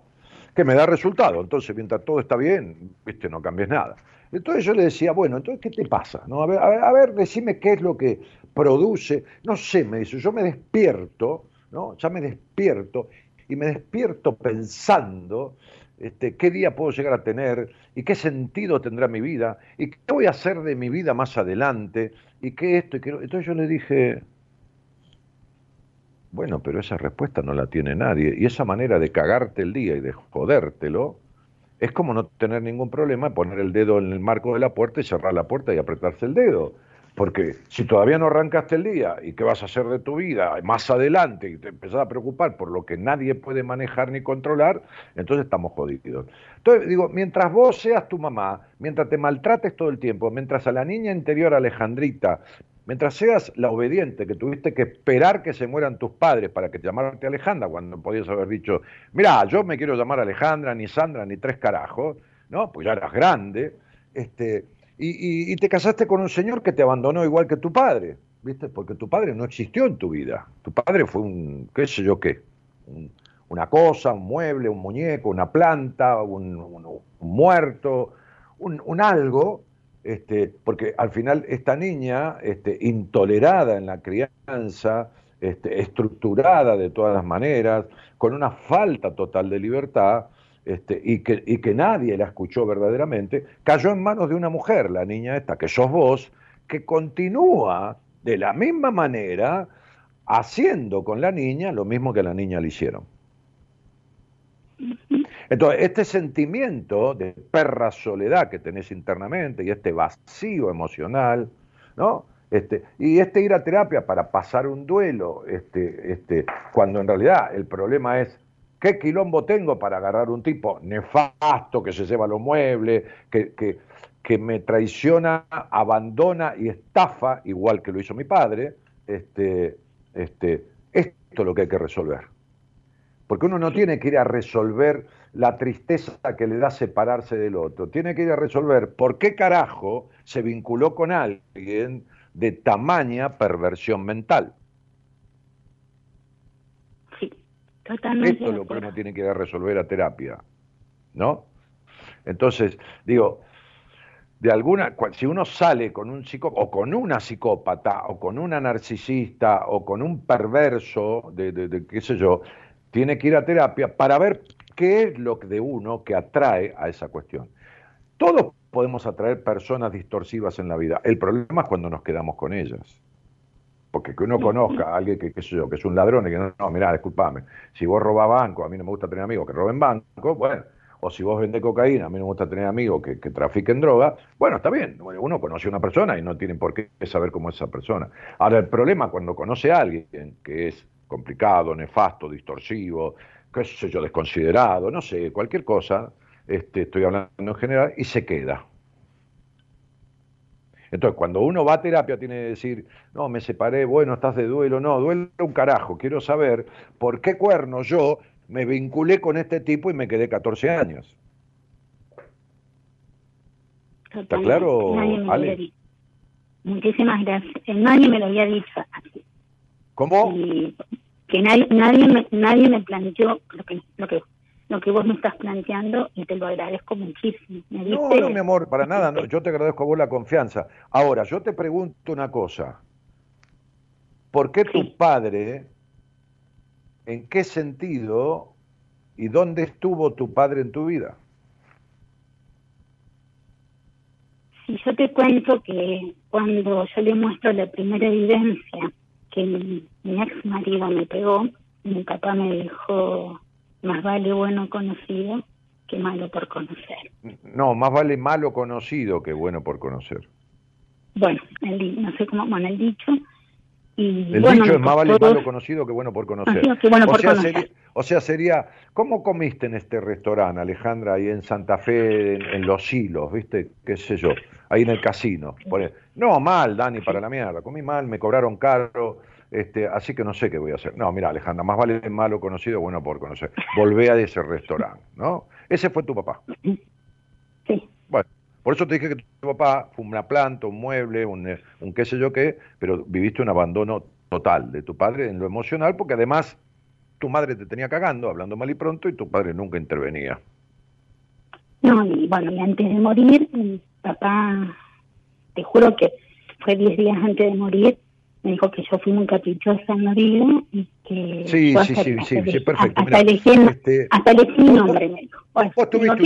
que me da resultado. Entonces, mientras todo está bien, viste, no cambies nada. Entonces yo le decía, bueno, entonces, ¿qué te pasa? ¿No? A, ver, a, ver, a ver, decime qué es lo que produce. No sé, me dice, yo me despierto, ¿no? Ya me despierto y me despierto pensando este, qué día puedo llegar a tener y qué sentido tendrá mi vida y qué voy a hacer de mi vida más adelante y qué esto y qué Entonces yo le dije, bueno, pero esa respuesta no la tiene nadie. Y esa manera de cagarte el día y de jodértelo es como no tener ningún problema, poner el dedo en el marco de la puerta y cerrar la puerta y apretarse el dedo. Porque si todavía no arrancaste el día y qué vas a hacer de tu vida más adelante y te empezás a preocupar por lo que nadie puede manejar ni controlar, entonces estamos jodidos. Entonces digo, mientras vos seas tu mamá, mientras te maltrates todo el tiempo, mientras a la niña interior Alejandrita, mientras seas la obediente que tuviste que esperar que se mueran tus padres para que te llamarte Alejandra, cuando podías haber dicho, mira, yo me quiero llamar Alejandra, ni Sandra, ni tres carajos, ¿no? Pues ya eras grande, este y, te casaste con un señor que te abandonó igual que tu padre, ¿viste? Porque tu padre no existió en tu vida. Tu padre fue un, qué sé yo qué, una cosa, un mueble, un muñeco, una planta, un, muerto, un, algo, este, porque al final esta niña, este, intolerada en la crianza, este, estructurada de todas las maneras, con una falta total de libertad, este, y, que, y que nadie la escuchó verdaderamente, cayó en manos de una mujer, la niña esta, que sos vos, que continúa de la misma manera haciendo con la niña lo mismo que a la niña le hicieron. Entonces, este sentimiento de perra soledad que tenés internamente y este vacío emocional, ¿no? Este, y este ir a terapia para pasar un duelo, este, este, cuando en realidad el problema es ¿Qué quilombo tengo para agarrar un tipo nefasto que se lleva los muebles, que, que, me traiciona, abandona y estafa, igual que lo hizo mi padre? Este, este, esto es lo que hay que resolver. Porque uno no tiene que ir a resolver la tristeza que le da separarse del otro. Tiene que ir a resolver por qué carajo se vinculó con alguien de tamaña perversión mental. Esto es lo que uno tiene que resolver a terapia, ¿no? Entonces, digo, de alguna, si uno sale con un psicópata, o con una psicópata, o con una narcisista, o con un perverso, de, de, qué sé yo, tiene que ir a terapia para ver qué es lo de uno que atrae a esa cuestión. Todos podemos atraer personas distorsivas en la vida. El problema es cuando nos quedamos con ellas. Porque que uno conozca a alguien que, qué sé yo, que es un ladrón y que no, no, mirá, disculpame, si vos robás banco, a mí no me gusta tener amigos que roben banco, bueno, o si vos vendés cocaína, a mí no me gusta tener amigos que, que trafiquen droga, bueno, está bien, uno conoce a una persona y no tiene por qué saber cómo es esa persona. Ahora, el problema cuando conoce a alguien que es complicado, nefasto, distorsivo, qué sé yo, desconsiderado, no sé, cualquier cosa, este, estoy hablando en general, y se queda. Entonces, cuando uno va a terapia, tiene que decir, no, me separé, bueno, estás de duelo, no, duelo un carajo, quiero saber por qué cuerno yo me vinculé con este tipo y me quedé 14 años. ¿Está claro, Ale? Muchísimas gracias. Eh, nadie me lo había dicho así. ¿Cómo? que nadie, nadie, me, nadie me planteó lo que, lo que lo que vos me estás planteando y te lo agradezco muchísimo. no, no, mi amor, para nada, no, yo te agradezco a vos la confianza. Ahora, yo te pregunto una cosa. ¿Por qué tu padre, en qué sentido ¿Y dónde estuvo tu padre en tu vida? Si yo te cuento que cuando yo le muestro la primera evidencia que mi, mi ex marido me pegó, mi papá me dijo, más vale bueno conocido que malo por conocer. No, más vale malo conocido que bueno por conocer. Bueno, el, no sé cómo, bueno, el dicho. Y, El bueno, dicho es más vale todos- malo conocido que bueno por conocer. Ah, sí, que bueno o, por sea, conocer. sería, o sea, sería, ¿cómo comiste en este restaurante, Alejandra, ahí en Santa Fe, en, en Los Hilos, viste? ¿Qué sé yo? Ahí en el casino. No, mal, Dani, para la mierda. Comí mal, me cobraron caro, este, así que no sé qué voy a hacer. No, mira, Alejandra, más vale malo conocido bueno por conocer. Volvé a ese restaurante, ¿no? Ese fue tu papá. Sí, Bueno, por eso te dije que tu papá fue una planta, un mueble, un, eh, un qué sé yo qué, pero viviste un abandono total de tu padre en lo emocional, porque además tu madre te tenía cagando, hablando mal y pronto, y tu padre nunca intervenía. no, y bueno, y antes de morir, mi papá, te juro que fue 10 días antes de morir, me dijo que yo fui muy caprichosa en la vida y que Sí, sí, hasta- sí, hasta sí, sí, perfecto. Hasta Mira, elegí, el- este, hasta elegí mi nombre, me dijo. Bueno, Vos tuviste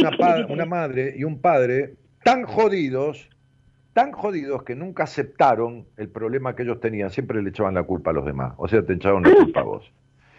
una, madre y un padre tan jodidos, tan jodidos que nunca aceptaron el problema que ellos tenían, siempre le echaban la culpa a los demás, o sea, te echaron la culpa a vos.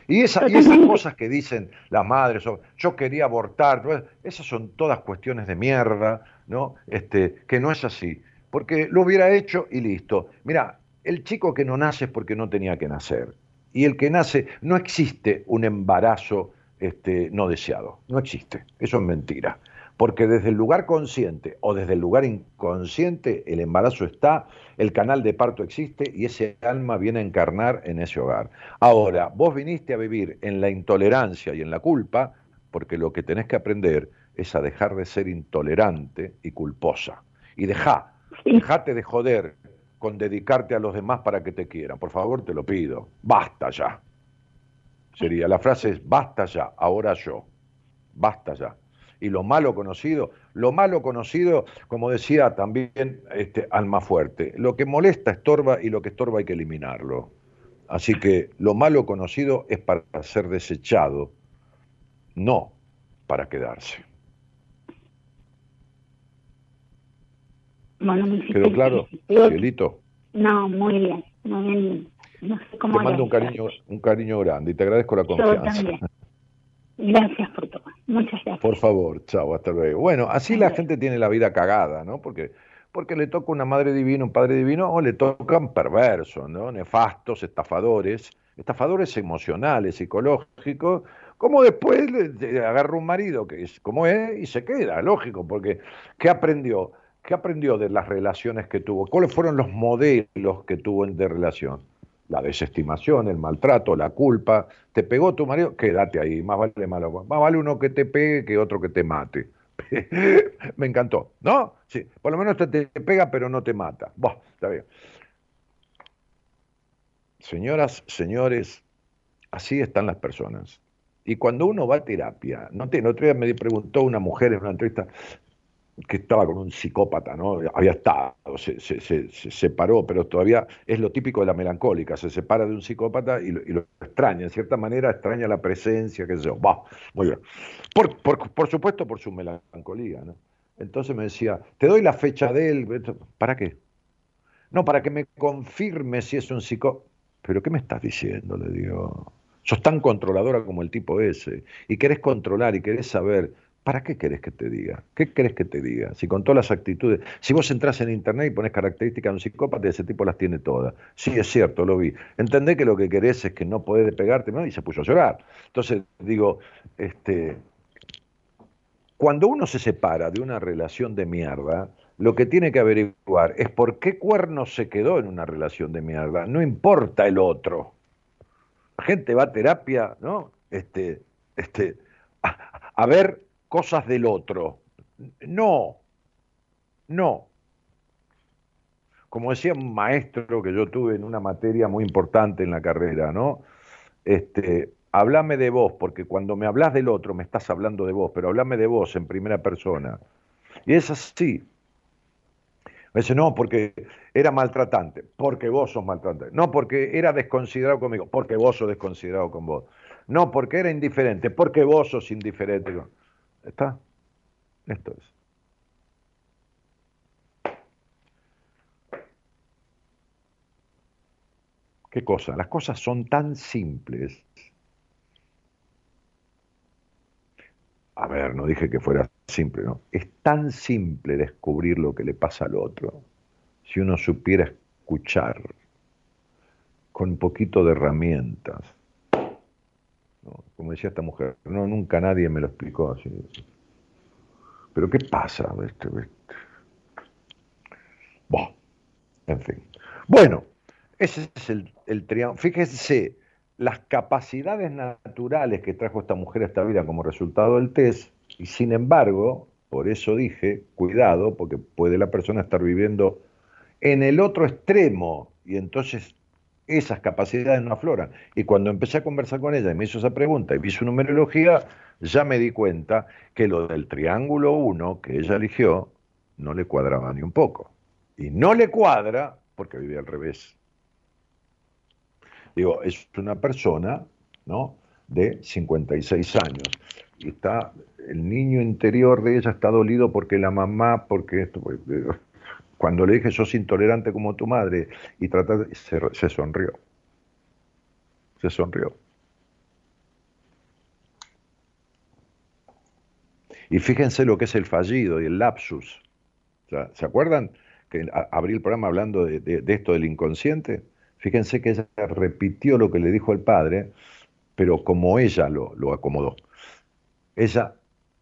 Y, esa- y esas cosas que dicen las madres, yo quería abortar, esas son todas cuestiones de mierda, ¿no? Este, que no es así, porque lo hubiera hecho y listo. Mira, el chico que no nace es porque no tenía que nacer. Y el que nace, no existe un embarazo este, no deseado, no existe, eso es mentira. Porque desde el lugar consciente o desde el lugar inconsciente el embarazo está, el canal de parto existe y ese alma viene a encarnar en ese hogar. Ahora, vos viniste a vivir en la intolerancia y en la culpa porque lo que tenés que aprender es a dejar de ser intolerante y culposa. Y dejá, dejate de joder con dedicarte a los demás para que te quieran. Por favor, te lo pido. Basta ya. Sería, la frase es, basta ya, ahora yo. Basta ya. Y lo malo conocido, lo malo conocido, como decía también este, Alma Fuerte, lo que molesta estorba y lo que estorba hay que eliminarlo. Así que lo malo conocido es para ser desechado, no para quedarse. Bueno, me hiciste ¿Quedó claro, Cielito? No, muy bien, muy bien. No sé cómo Te mando un cariño, un cariño grande y te agradezco la Yo confianza. también. Gracias por todo. Muchas gracias. Por favor, chao, hasta luego. Bueno, así la gente tiene la vida cagada, ¿no? Porque, porque le toca una madre divina, un padre divino, o le tocan perversos, ¿no? Nefastos, estafadores, estafadores emocionales, psicológicos, como después le- le agarra un marido que es como es y se queda, lógico, porque ¿qué aprendió? ¿Qué aprendió de las relaciones que tuvo? ¿Cuáles fueron los modelos que tuvo de relación? La desestimación, el maltrato, la culpa. ¿Te pegó tu marido? Quédate ahí, más vale malo. Más vale uno que te pegue que otro que te mate. Me encantó, ¿no? Sí, por lo menos te, te pega pero no te mata. Buah, está bien. Señoras, señores, así están las personas. Y cuando uno va a terapia, no te, el otro día me preguntó una mujer en una entrevista que estaba con un psicópata, ¿no? Había estado, se, se, se, se separó, pero todavía es lo típico de la melancólica, se separa de un psicópata y lo, y lo extraña, en cierta manera extraña la presencia, qué sé yo. Va, muy bien. Por, por, por supuesto por su melancolía, ¿no? Entonces me decía, te doy la fecha de él, ¿para qué? No, para que me confirme si es un psicópata. ¿Pero qué me estás diciendo? Le digo. Sos tan controladora como el tipo ese. Y querés controlar y querés saber. ¿Para qué querés que te diga? ¿Qué querés que te diga? Si con todas las actitudes. Si vos entras en internet y pones características de un psicópata, ese tipo las tiene todas. Sí, es cierto, lo vi. Entendé que lo que querés es que no podés pegarte, ¿no? Y se puso a llorar. Entonces, digo, este. Cuando uno se separa de una relación de mierda, lo que tiene que averiguar es por qué cuerno se quedó en una relación de mierda. No importa el otro. La gente va a terapia, ¿no? Este, este, a, a ver cosas del otro. No, no. Como decía un maestro que yo tuve en una materia muy importante en la carrera, ¿no? Este, háblame de vos, porque cuando me hablas del otro me estás hablando de vos, pero háblame de vos en primera persona. Y es así. Me dice, no, porque era maltratante, porque vos sos maltratante. No, porque era desconsiderado conmigo, porque vos sos desconsiderado con vos. No, porque era indiferente, porque vos sos indiferente. ¿Está? Esto es. ¿Qué cosa? Las cosas son tan simples. A ver, no dije que fuera simple, ¿no? Es tan simple descubrir lo que le pasa al otro. Si uno supiera escuchar con un poquito de herramientas. Como decía esta mujer, no, nunca nadie me lo explicó así. Pero ¿qué pasa? ¿Viste? ¿Viste? Buah, en fin. Bueno, ese es el, el triángulo. Fíjense, las capacidades naturales que trajo esta mujer a esta vida como resultado del test, y sin embargo, por eso dije, cuidado, porque puede la persona estar viviendo en el otro extremo, y entonces esas capacidades no afloran. Y cuando empecé a conversar con ella y me hizo esa pregunta y vi su numerología, ya me di cuenta que lo del triángulo 1 que ella eligió no le cuadraba ni un poco. Y no le cuadra porque vive al revés. Digo, es una persona, ¿no? De 56 años. Y está, el niño interior de ella está dolido porque la mamá, porque esto, porque- cuando le dije sos intolerante como tu madre y tratar se, sonrió. Se sonrió. Y fíjense lo que es el fallido y el lapsus. ¿Se acuerdan que abrí el programa hablando de esto del inconsciente? Fíjense que ella repitió lo que le dijo el padre, pero como ella lo, lo acomodó. Ella,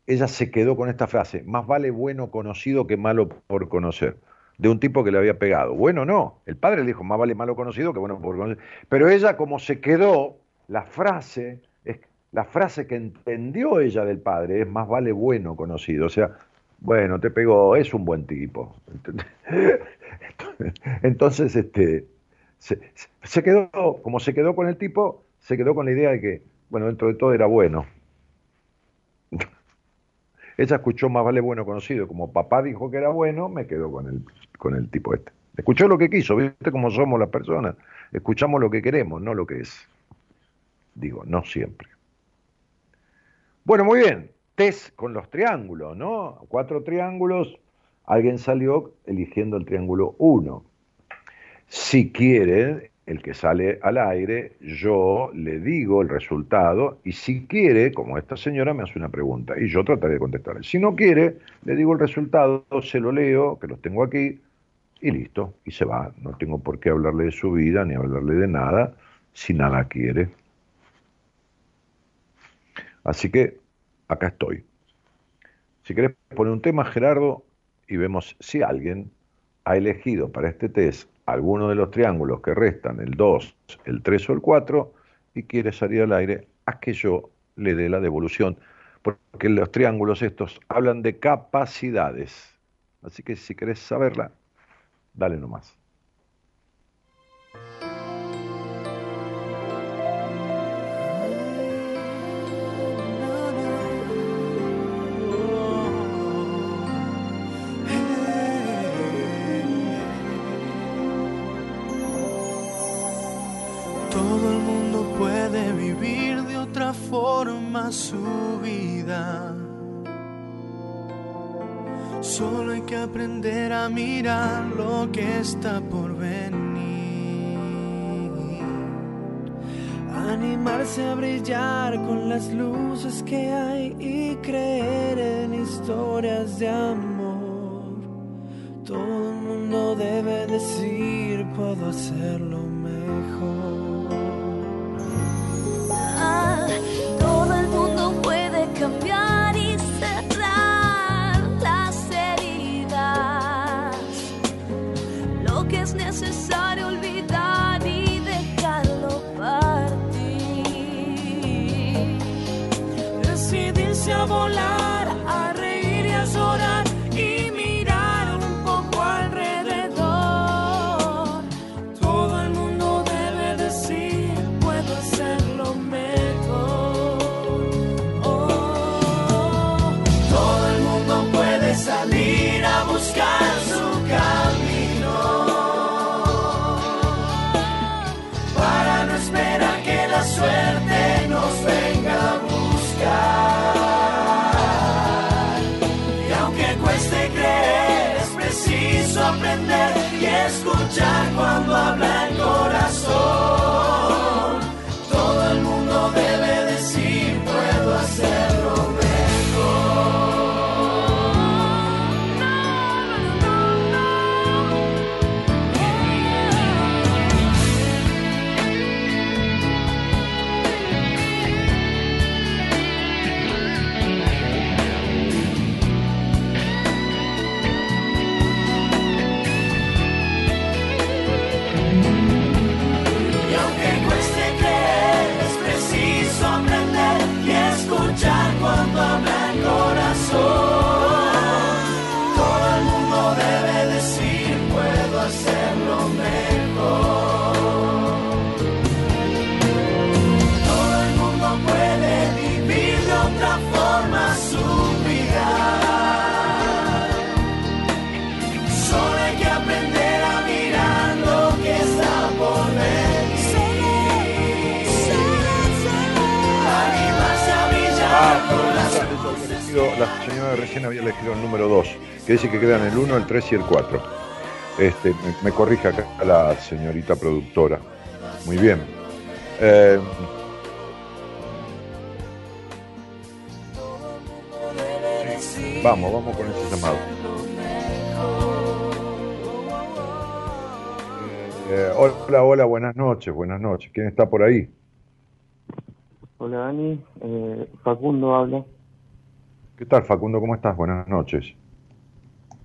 ella se quedó con esta frase, más vale bueno conocido que malo por conocer, de un tipo que le había pegado. Bueno, no, el padre le dijo, más vale malo conocido que bueno por. Pero ella como se quedó, la frase, la frase que entendió ella del padre es más vale bueno conocido. O sea, bueno, te pegó, es un buen tipo. Entonces, este, se, quedó, como se quedó con el tipo, se quedó con la idea de que, bueno, dentro de todo era bueno. Ella escuchó más vale bueno conocido. Como papá dijo que era bueno, me quedó con el, con el tipo este. Escuchó lo que quiso, ¿viste cómo somos las personas? Escuchamos lo que queremos, no lo que es. Digo, no siempre. Bueno, muy bien. Test con los triángulos, ¿no? Cuatro triángulos. Alguien salió eligiendo el triángulo 1. Si quiere, el que sale al aire, yo le digo el resultado y si quiere, como esta señora me hace una pregunta y yo trataré de contestarle. Si no quiere, le digo el resultado, se lo leo, que los tengo aquí y listo, y se va. No tengo por qué hablarle de su vida ni hablarle de nada si nada quiere. Así que acá estoy. Si querés poner un tema, Gerardo, y vemos si alguien ha elegido para este test alguno de los triángulos que restan, el 2, el 3 o el 4, y quiere salir al aire, a que yo le dé la devolución, porque los triángulos estos hablan de capacidades. Así que si querés saberla, dale nomás. Todo el mundo puede vivir de otra forma su vida. Solo hay que aprender a mirar lo que está por venir. Animarse a brillar con las luces que hay y creer en historias de amor. Todo el mundo debe decir puedo hacerlo mejor. Que recién había elegido el número 2, que dice que quedan el 1, el 3 y el 4. Este, me, me corrige acá la señorita productora. Muy bien. Eh, vamos, vamos con ese llamado. Eh, hola, hola, buenas noches, buenas noches. ¿Quién está por ahí? Hola Dani, eh, Facundo habla. ¿Qué tal, Facundo? ¿Cómo estás? Buenas noches.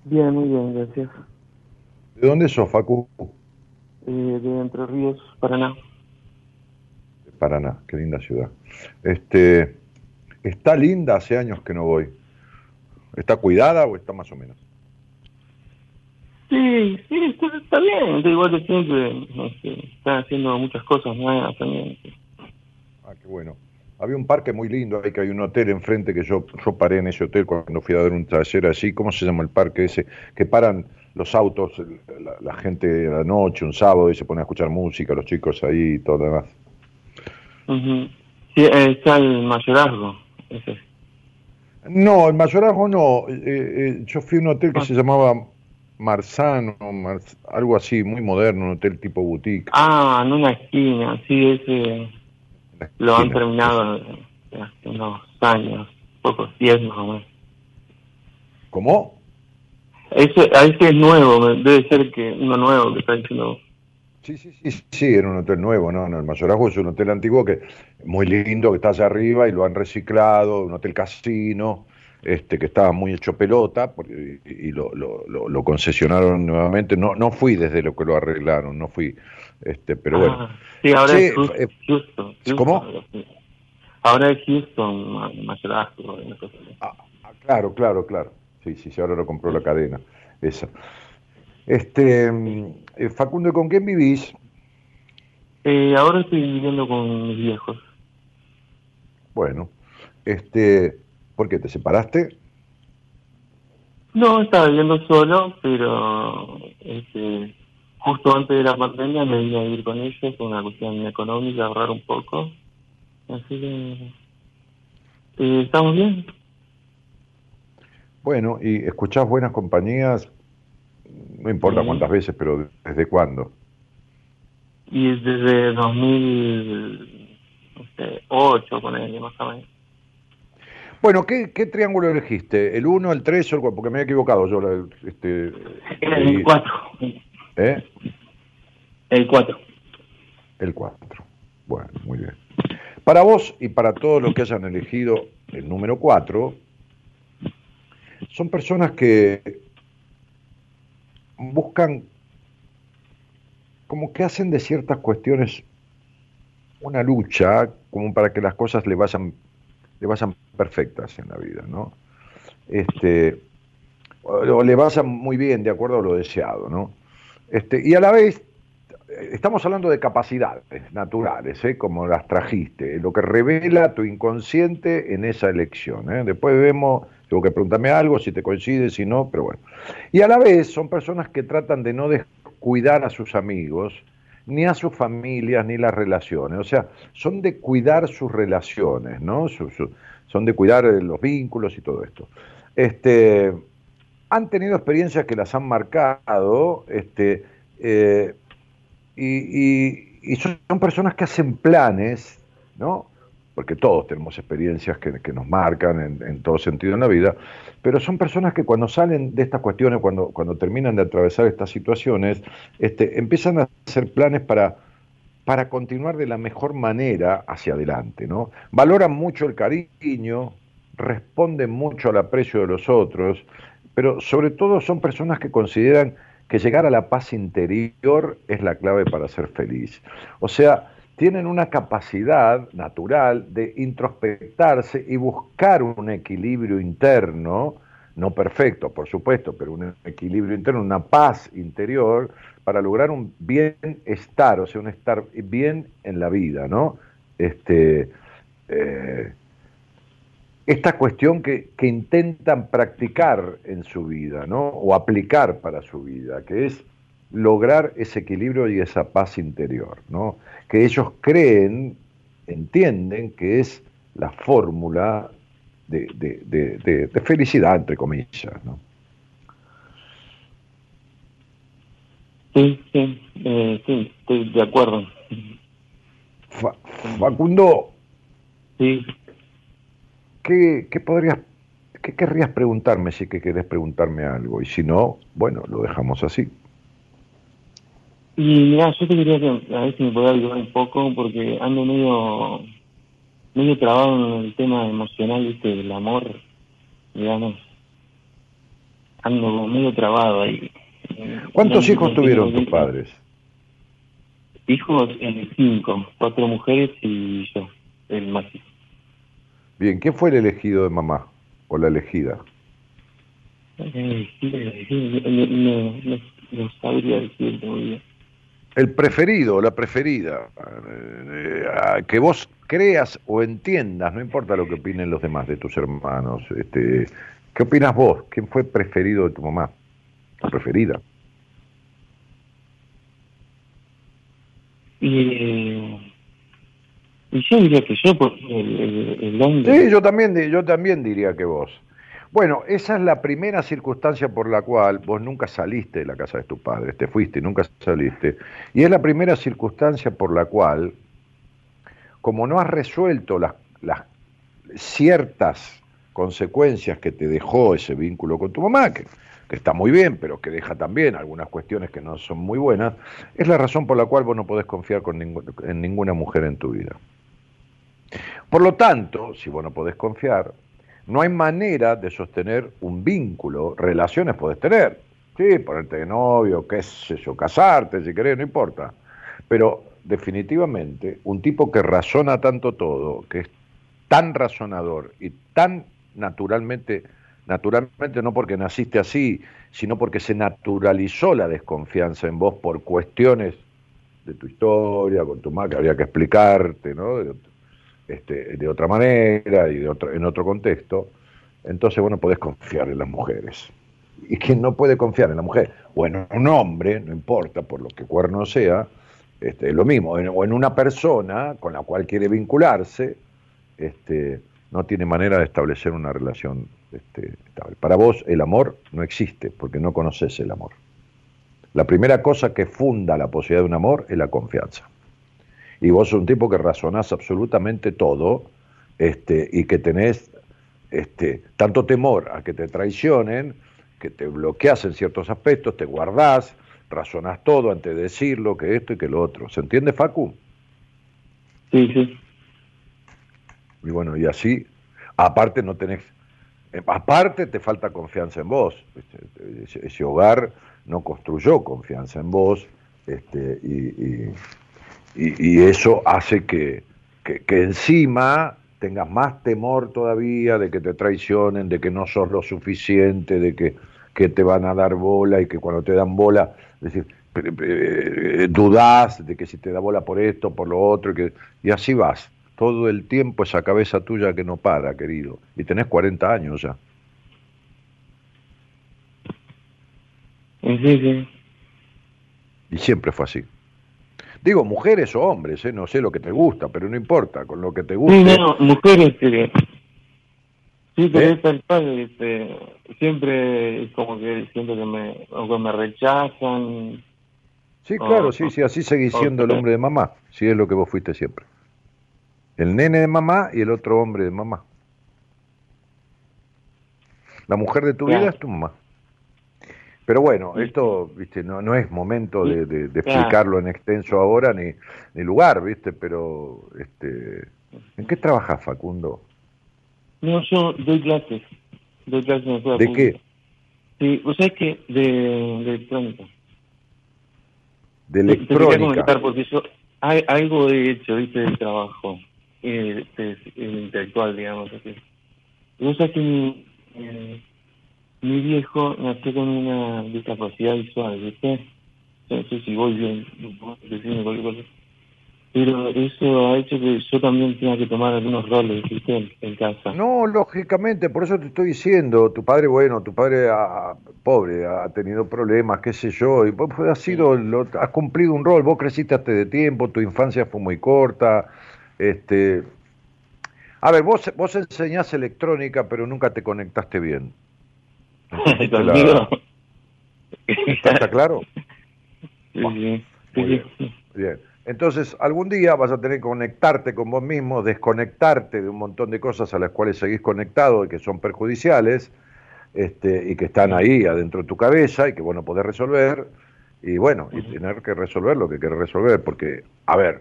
Bien, muy bien, gracias. ¿De dónde sos, Facu? Eh, de Entre Ríos, Paraná. De Paraná, qué linda ciudad. Este, está linda, hace años que no voy. ¿Está cuidada o está más o menos? Sí, sí, está, está bien, está igual de siempre. No sé, están haciendo muchas cosas nuevas también. Ah, qué bueno. Había un parque muy lindo, ahí que hay un hotel enfrente que yo, yo paré en ese hotel cuando fui a dar un taller así. ¿Cómo se llama el parque ese? Que paran los autos, la, la gente a la noche, un sábado, y se pone a escuchar música, los chicos ahí y todo lo demás. Ujú. Sí, eh, está el mayorazgo. Ese. No, el mayorazgo no. Eh, eh, yo fui a un hotel que Ah. se llamaba Marzano, Marz- algo así, muy moderno, un hotel tipo boutique. Ah, en una esquina, sí, ese lo han terminado hace unos años, pocos, diez más o menos. ¿Cómo? Ese, a ese es nuevo, debe ser que uno nuevo que está diciendo. Sí, sí, sí, sí, era un hotel nuevo, ¿no? no el Mayorazgo es un hotel antiguo que muy lindo, que está allá arriba y lo han reciclado, un hotel casino, este que estaba muy hecho pelota y lo, lo, lo- lo concesionaron nuevamente. No, no fui desde lo que lo arreglaron, no fui, este, pero bueno. Ah, sí, ahora Sí, es Houston. eh, Houston, Houston, ¿cómo? Ahora es Houston, ma- mayorazgo, una cosa así. Ah, ah, claro, claro, claro. Sí, sí, sí, ahora lo compró la cadena, esa. Este, mm, eh, Facundo, ¿y ¿con quién vivís? Eh, ahora estoy viviendo con mis viejos. Bueno, este, ¿por qué te separaste? No, estaba viviendo solo, pero este, justo antes de la pandemia me vine a vivir con ellos por una cuestión económica, ahorrar un poco. Así que eh, estamos bien. Bueno, y escuchás buenas compañías, no importa Sí. cuántas veces, pero ¿desde cuándo? Y desde 2008, con él, más o menos. Bueno, ¿qué, qué triángulo elegiste? ¿El 1, el 3 o el 4? Porque me he equivocado yo. Este, El y- 4. ¿Eh? El 4. El 4. Bueno, muy bien. Para vos y para todos los que hayan elegido el número 4, son personas que buscan, como que hacen de ciertas cuestiones una lucha, como para que las cosas le vayan, le vayan perfectas en la vida, ¿no? Este, o, le vayan muy bien de acuerdo a lo deseado, ¿no? Este, y a la vez eh, estamos hablando de capacidades naturales, ¿eh? como las trajiste, lo que revela tu inconsciente en esa elección. ¿eh? Después vemos, tengo que preguntarme algo, si te coincide, si no, pero bueno. Y a la vez son personas que tratan de no descuidar a sus amigos, ni a sus familias, ni las relaciones. O sea, son de cuidar sus relaciones, ¿no? Son de cuidar eh, los vínculos y todo esto. Este, han tenido experiencias que las han marcado, este, Eh, y, son, personas que hacen planes, ¿no? Porque todos tenemos experiencias que, nos marcan en, todo sentido en la vida, pero son personas que cuando salen de estas cuestiones, cuando, cuando terminan de atravesar estas situaciones, este, empiezan a hacer planes para, para continuar de la mejor manera hacia adelante, ¿no? Valoran mucho el cariño, responden mucho al aprecio de los otros, pero sobre todo son personas que consideran que llegar a la paz interior es la clave para ser feliz. O sea, tienen una capacidad natural de introspectarse y buscar un equilibrio interno, no perfecto, por supuesto, pero un equilibrio interno, una paz interior, para lograr un bienestar, o sea, un estar bien en la vida, ¿no? Este, eh, esta cuestión que, intentan practicar en su vida, ¿no? O aplicar para su vida, que es lograr ese equilibrio y esa paz interior, ¿no? Que ellos creen, entienden que es la fórmula de, felicidad, entre comillas, ¿no? Sí, sí, eh, sí, estoy de acuerdo. Facundo. Sí. ¿Qué, podrías, qué querrías preguntarme si que querés preguntarme algo? Y si no, bueno, lo dejamos así. Y mira, yo te quería que a ver si me podía ayudar un poco, porque ando medio, medio trabado en el tema emocional, ¿viste? del amor, digamos. Ando medio trabado ahí. ¿Cuántos hijos tuvieron tus padres? Hijos, en cinco, cuatro mujeres y yo, el más hijo. Bien, ¿quién fue el elegido de mamá o la elegida? El preferido o la preferida, eh, que vos creas o entiendas, no importa lo que opinen los demás de tus hermanos. Este, ¿Qué opinas vos? ¿Quién fue preferido de tu mamá? ¿Tu preferida? Y y yo diría que yo, por el, Sí, yo también, yo también diría que vos. Bueno, esa es la primera circunstancia por la cual vos nunca saliste de la casa de tus padres, te fuiste y nunca saliste. Y es la primera circunstancia por la cual, como no has resuelto las, las ciertas consecuencias que te dejó ese vínculo con tu mamá, que, que está muy bien, pero que deja también algunas cuestiones que no son muy buenas, es la razón por la cual vos no podés confiar con en ninguna mujer en tu vida. Por lo tanto, si vos no podés confiar, no hay manera de sostener un vínculo, relaciones podés tener, sí, ponerte de novio, qué sé yo, casarte si querés, no importa, pero definitivamente un tipo que razona tanto todo, que es tan razonador y tan naturalmente, naturalmente no porque naciste así, sino porque se naturalizó la desconfianza en vos por cuestiones de tu historia, con tu madre, que había que explicarte, ¿no? Este, de otra manera y de otro, en otro contexto, entonces bueno, podés confiar en las mujeres. Y quien no puede confiar en la mujer, o en un hombre, no importa por lo que cuerno sea, este, es lo mismo, o en una persona con la cual quiere vincularse, este, no tiene manera de establecer una relación este, estable. Para vos el amor no existe porque no conoces el amor. La primera cosa que funda la posibilidad de un amor es la confianza y vos sos un tipo que razonás absolutamente todo este, y que tenés este, tanto temor a que te traicionen, que te bloqueas en ciertos aspectos, te guardás, razonás todo antes de decirlo, que esto y que lo otro. ¿Se entiende, Facu? Sí, sí. Y bueno, y así, aparte no tenés, eh, aparte te falta confianza en vos. Ese, ese hogar no construyó confianza en vos, este, y y, eso hace que, encima tengas más temor todavía de que te traicionen, de que no sos lo suficiente, de que, te van a dar bola y que cuando te dan bola, decir, eh, dudás de que si te da bola por esto, por lo otro, que, y así vas. Todo el tiempo esa cabeza tuya que no para, querido. Y tenés 40 años ya. Sí, sí. Y siempre fue así. Digo, mujeres o hombres, ¿eh? no sé lo que te gusta, pero no importa, con lo que te gusta. Sí, no, mujeres, eh, sí, pero ¿Eh? es tal este, siempre como que siento que me, o que me rechazan, Sí, claro, sí, sí, así seguís siendo el hombre de mamá, si es lo que vos fuiste siempre. El nene de mamá y el otro hombre de mamá. La mujer de tu Claro. vida es tu mamá. Pero bueno, esto, viste, no, no es momento de, de- explicarlo en extenso ahora ni, ni lugar, viste, pero este, ¿en qué trabajas, Facundo? No, yo doy clases. Doy clases en escuela ¿De pública. qué? Sí, ¿vos sabés qué? De, de electrónica. De Te- te quería comentar electrónica. porque yo hay, algo he hecho, viste, del trabajo eh, este, intelectual, digamos. Así. Vos sabés que mi, eh, mi viejo nació con una discapacidad visual, ¿viste? No sé si voy bien, decirme cualquier cosa. Pero eso ha hecho que yo también tenga que tomar algunos roles, ¿viste? En, casa. No, lógicamente, por eso te estoy diciendo, tu padre, bueno, tu padre, pobre, ha tenido problemas, qué sé yo, y vos has sido, lo- has cumplido un rol, vos creciste antes de tiempo, tu infancia fue muy corta, este... A ver, vos, vos enseñás electrónica, pero nunca te conectaste bien. ¿Entendiste la- Conmigo. ¿Está, claro? Sí, Muy sí. Bien. Entonces, algún día vas a tener que conectarte con vos mismo, desconectarte de un montón de cosas a las cuales seguís conectado y que son perjudiciales, este, y que están ahí adentro de tu cabeza y que bueno podés resolver, y bueno, y tener que resolver lo que querés resolver, porque, a ver,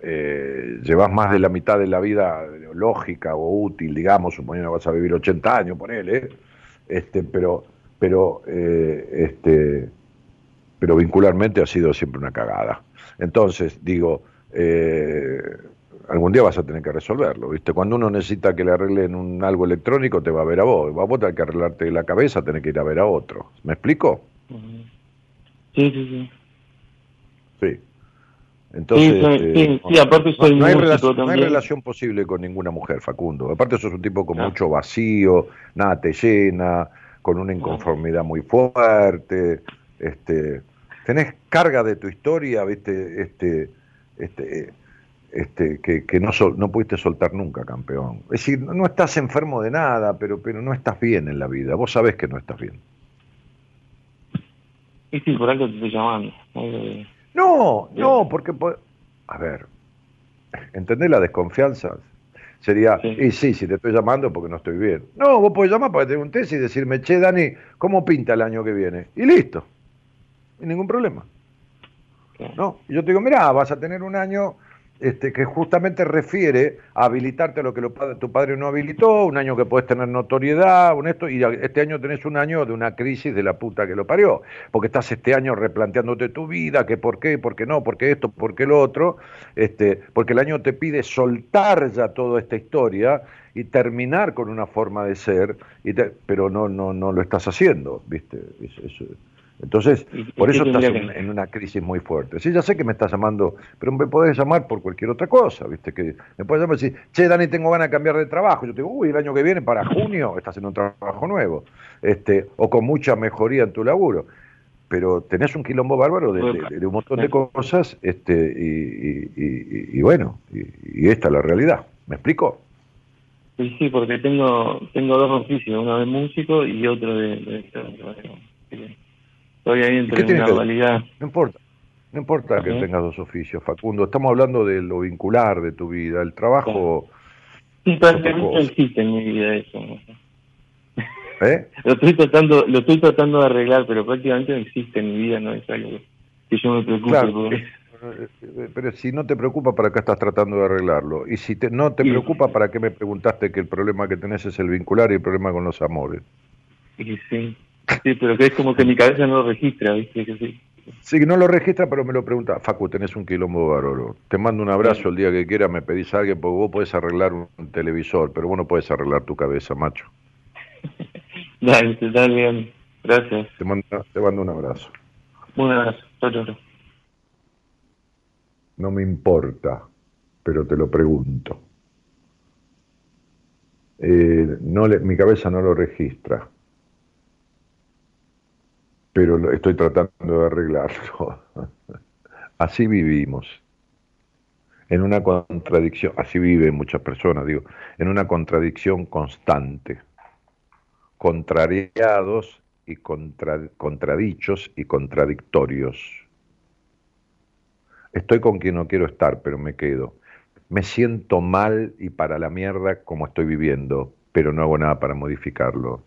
eh, llevas más de la mitad de la vida lógica o útil, digamos, suponiendo que vas a vivir 80 años, ponele, este, pero, pero, eh, este, pero vincularmente ha sido siempre una cagada. Entonces, digo, eh, algún día vas a tener que resolverlo, ¿viste? Cuando uno necesita que le arreglen un algo electrónico, te va a ver a vos. Va a vos tener que arreglarte la cabeza, tenés que ir a ver a otro. ¿Me explico? Sí, sí, sí. Sí. Entonces, Sí, eh, sí, sí, aparte soy no, hay relación, no hay relación posible con ninguna mujer, Facundo. Aparte sos un tipo con No. mucho vacío, nada te llena, con una inconformidad muy fuerte, este, tenés carga de tu historia, viste, este, este, este, que, que no, sol- no pudiste soltar nunca, campeón. Es decir, no, estás enfermo de nada, pero, pero no estás bien en la vida. Vos sabés que no estás bien. Y sí, por algo te estoy llamando. No, no, porque, po- a ver, ¿entendés la desconfianza? Sería, Sí. y sí, si te estoy llamando porque no estoy bien. No, vos podés llamar para que te un test y decirme, che, Dani, ¿cómo pinta el año que viene? Y listo, sin ningún problema. ¿no? Y yo te digo, mirá, vas a tener un año este, que justamente refiere a habilitarte a lo que lo tu padre no habilitó, un año que puedes tener notoriedad, un esto, y este año tenés un año de una crisis de la puta que lo parió, porque estás este año replanteándote tu vida, que por qué, por qué no, por qué esto, por qué lo otro, este, porque el año te pide soltar ya toda esta historia y terminar con una forma de ser, y te- pero no, no, no lo estás haciendo, ¿viste? Es- es- entonces, ¿Y- y por eso estás en, una crisis muy fuerte. Sí, ya sé que me estás llamando, pero me podés llamar por cualquier otra cosa, ¿viste? Que me puedes llamar y decir, che, Dani, tengo ganas de cambiar de trabajo. Yo te digo, uy, el año que viene, para junio, estás en un trabajo nuevo, este, o con mucha mejoría en tu laburo. Pero tenés un quilombo bárbaro de, de- de un montón de cosas, este, y, y- y- y bueno, y, y esta es la realidad. ¿Me explico? Sí, sí, porque tengo tengo dos oficios, uno de músico y otro de... de Estoy ahí ¿Y entre una dualidad. No importa. No importa que tengas dos oficios, Facundo. Estamos hablando de lo vincular de tu vida. El trabajo, Sí, prácticamente existe en mi vida eso. ¿eh? Lo estoy tratando lo estoy tratando de arreglar, pero prácticamente no existe en mi vida, no es algo que, yo me preocupe. Claro, por- eh, eh, pero si no te preocupa, ¿para qué estás tratando de arreglarlo? Y si te- no te Sí. preocupa, ¿para qué me preguntaste que el problema que tenés es el vincular y el problema con los amores? y sí, sí, pero que es como que mi cabeza no lo registra, ¿viste? Que sí. Sí, no lo registra, pero me lo pregunta. Facu, tenés un quilombo bárbaro. Te mando un abrazo el día que quieras, me pedís a alguien, porque vos podés arreglar un televisor, pero vos no podés arreglar tu cabeza, macho. Dale, dale, bien. Gracias. Te mando, te mando un abrazo. Un abrazo. Chau, chau, chau. No me importa, pero te lo pregunto. Eh, no le- mi cabeza no lo registra, pero estoy tratando de arreglarlo. Así vivimos, en una contradicción, así viven muchas personas, digo, en una contradicción constante, contrariados y contra- contradichos y contradictorios. Estoy con quien no quiero estar, pero me quedo. Me siento mal y para la mierda como estoy viviendo, pero no hago nada para modificarlo.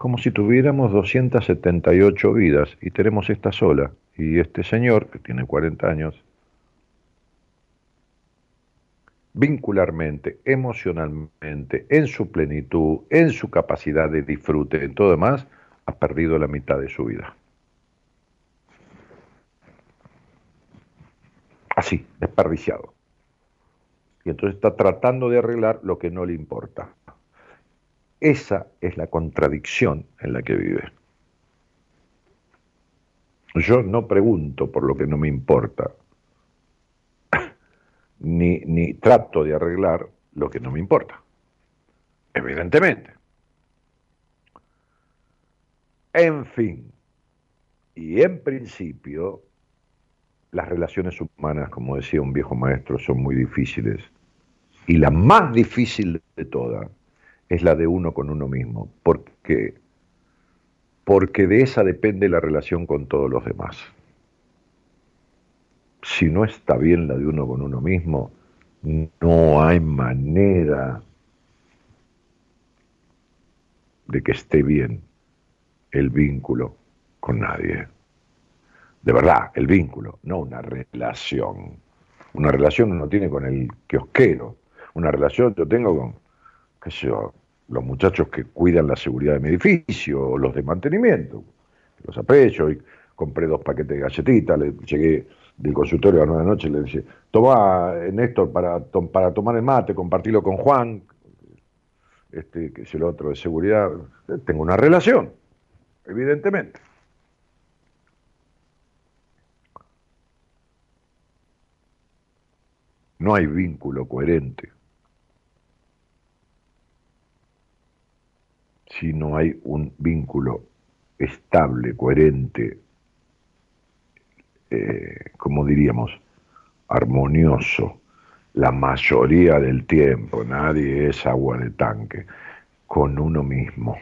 Como si tuviéramos 278 vidas y tenemos esta sola. Y este señor, que tiene 40 años, vincularmente, emocionalmente, en su plenitud, en su capacidad de disfrute, en todo demás, ha perdido la mitad de su vida. Así, desperdiciado. Y entonces está tratando de arreglar lo que no le importa. Esa es la contradicción en la que vive. Yo no pregunto por lo que no me importa, ni, ni trato de arreglar lo que no me importa. Evidentemente. En fin, y en principio, las relaciones humanas, como decía un viejo maestro, son muy difíciles. Y la más difícil de todas es la de uno con uno mismo, porque, porque de esa depende la relación con todos los demás si no está bien la de uno con uno mismo, no hay manera de que esté bien el vínculo con nadie. De verdad, el vínculo, no una relación. Una relación uno tiene con el kiosquero. Una relación yo tengo con, qué sé yo, los muchachos que cuidan la seguridad de mi edificio, los de mantenimiento. Los aprecio y compré dos paquetes de galletitas, le llegué del consultorio a la noche, le dice, toma eh, Néstor para, para tomar el mate, compartirlo con Juan, este, que es el otro de seguridad, tengo una relación, evidentemente. No hay vínculo coherente si no hay un vínculo estable, coherente, eh, como diríamos, armonioso la mayoría del tiempo, nadie es agua de tanque, con uno mismo,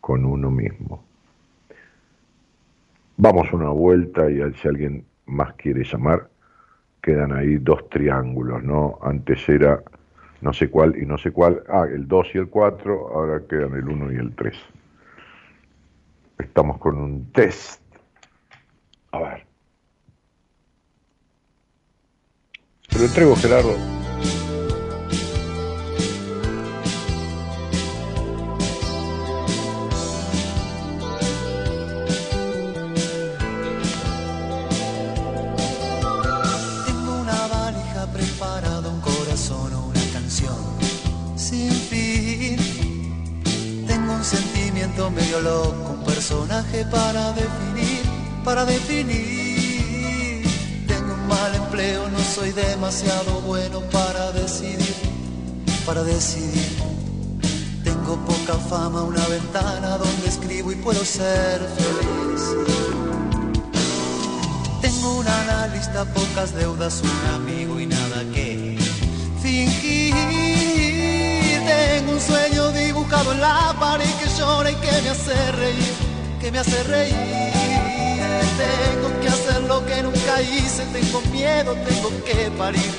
con uno mismo. Vamos una vuelta y si alguien más quiere llamar, quedan ahí dos triángulos, ¿no? Antes era no sé cuál y no sé cuál, ah, el 2 y el 4, ahora quedan el 1 y el 3. Estamos con un test a ver. Te lo entrego, Gerardo. Para definir. Tengo un mal empleo, no soy demasiado bueno para decidir, para decidir. Tengo poca fama, una ventana donde escribo y puedo ser feliz. Tengo una analista, pocas deudas, un amigo y nada que fingir. Tengo un sueño dibujado en la pared que llora y que me hace reír, que me hace reír. Tengo que hacer lo que nunca hice, tengo miedo, tengo que parir,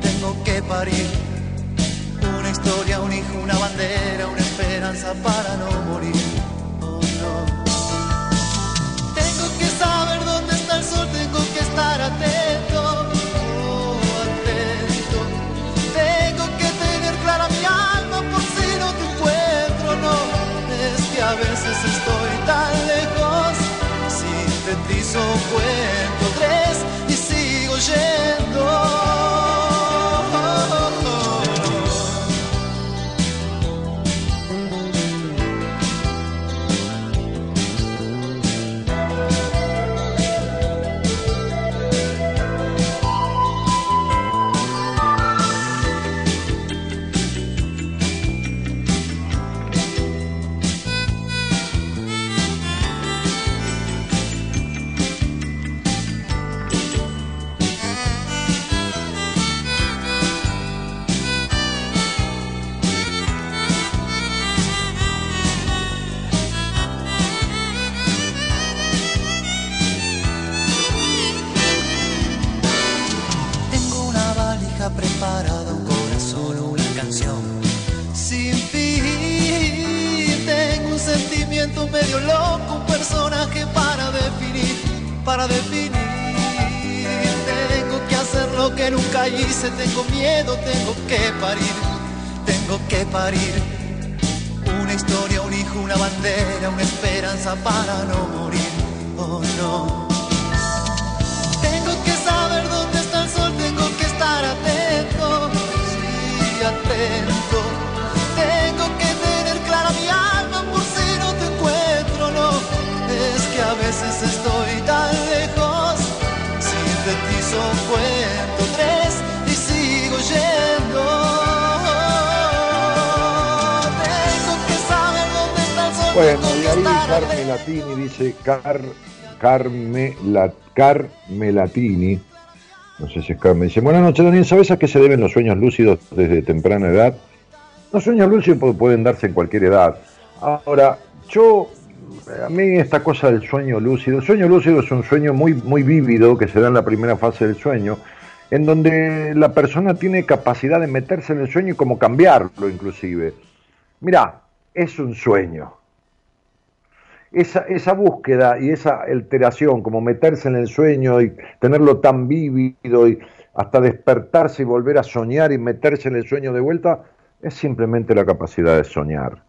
tengo que parir. Una historia, un hijo, una bandera, una esperanza para no morir. Oh, no. Tengo que saber dónde está el sol, tengo que estar atento. oh, atento. Tengo que tener clara mi alma por si no te encuentro, no. Es a veces sintetizo, cuento Carme, la, Carme Latini, no sé si es Carmen, dice, buenas noches Daniel, ¿sabes a qué se deben los sueños lúcidos desde temprana edad? Los sueños lúcidos pu- pueden darse en cualquier edad. Ahora, yo, a mí esta cosa del sueño lúcido, el sueño lúcido es un sueño muy, muy vívido que se da en la primera fase del sueño, en donde la persona tiene capacidad de meterse en el sueño y como cambiarlo inclusive. Mirá, es un sueño esa, esa búsqueda y esa alteración, como meterse en el sueño y tenerlo tan vívido y hasta despertarse y volver a soñar y meterse en el sueño de vuelta, es simplemente la capacidad de soñar.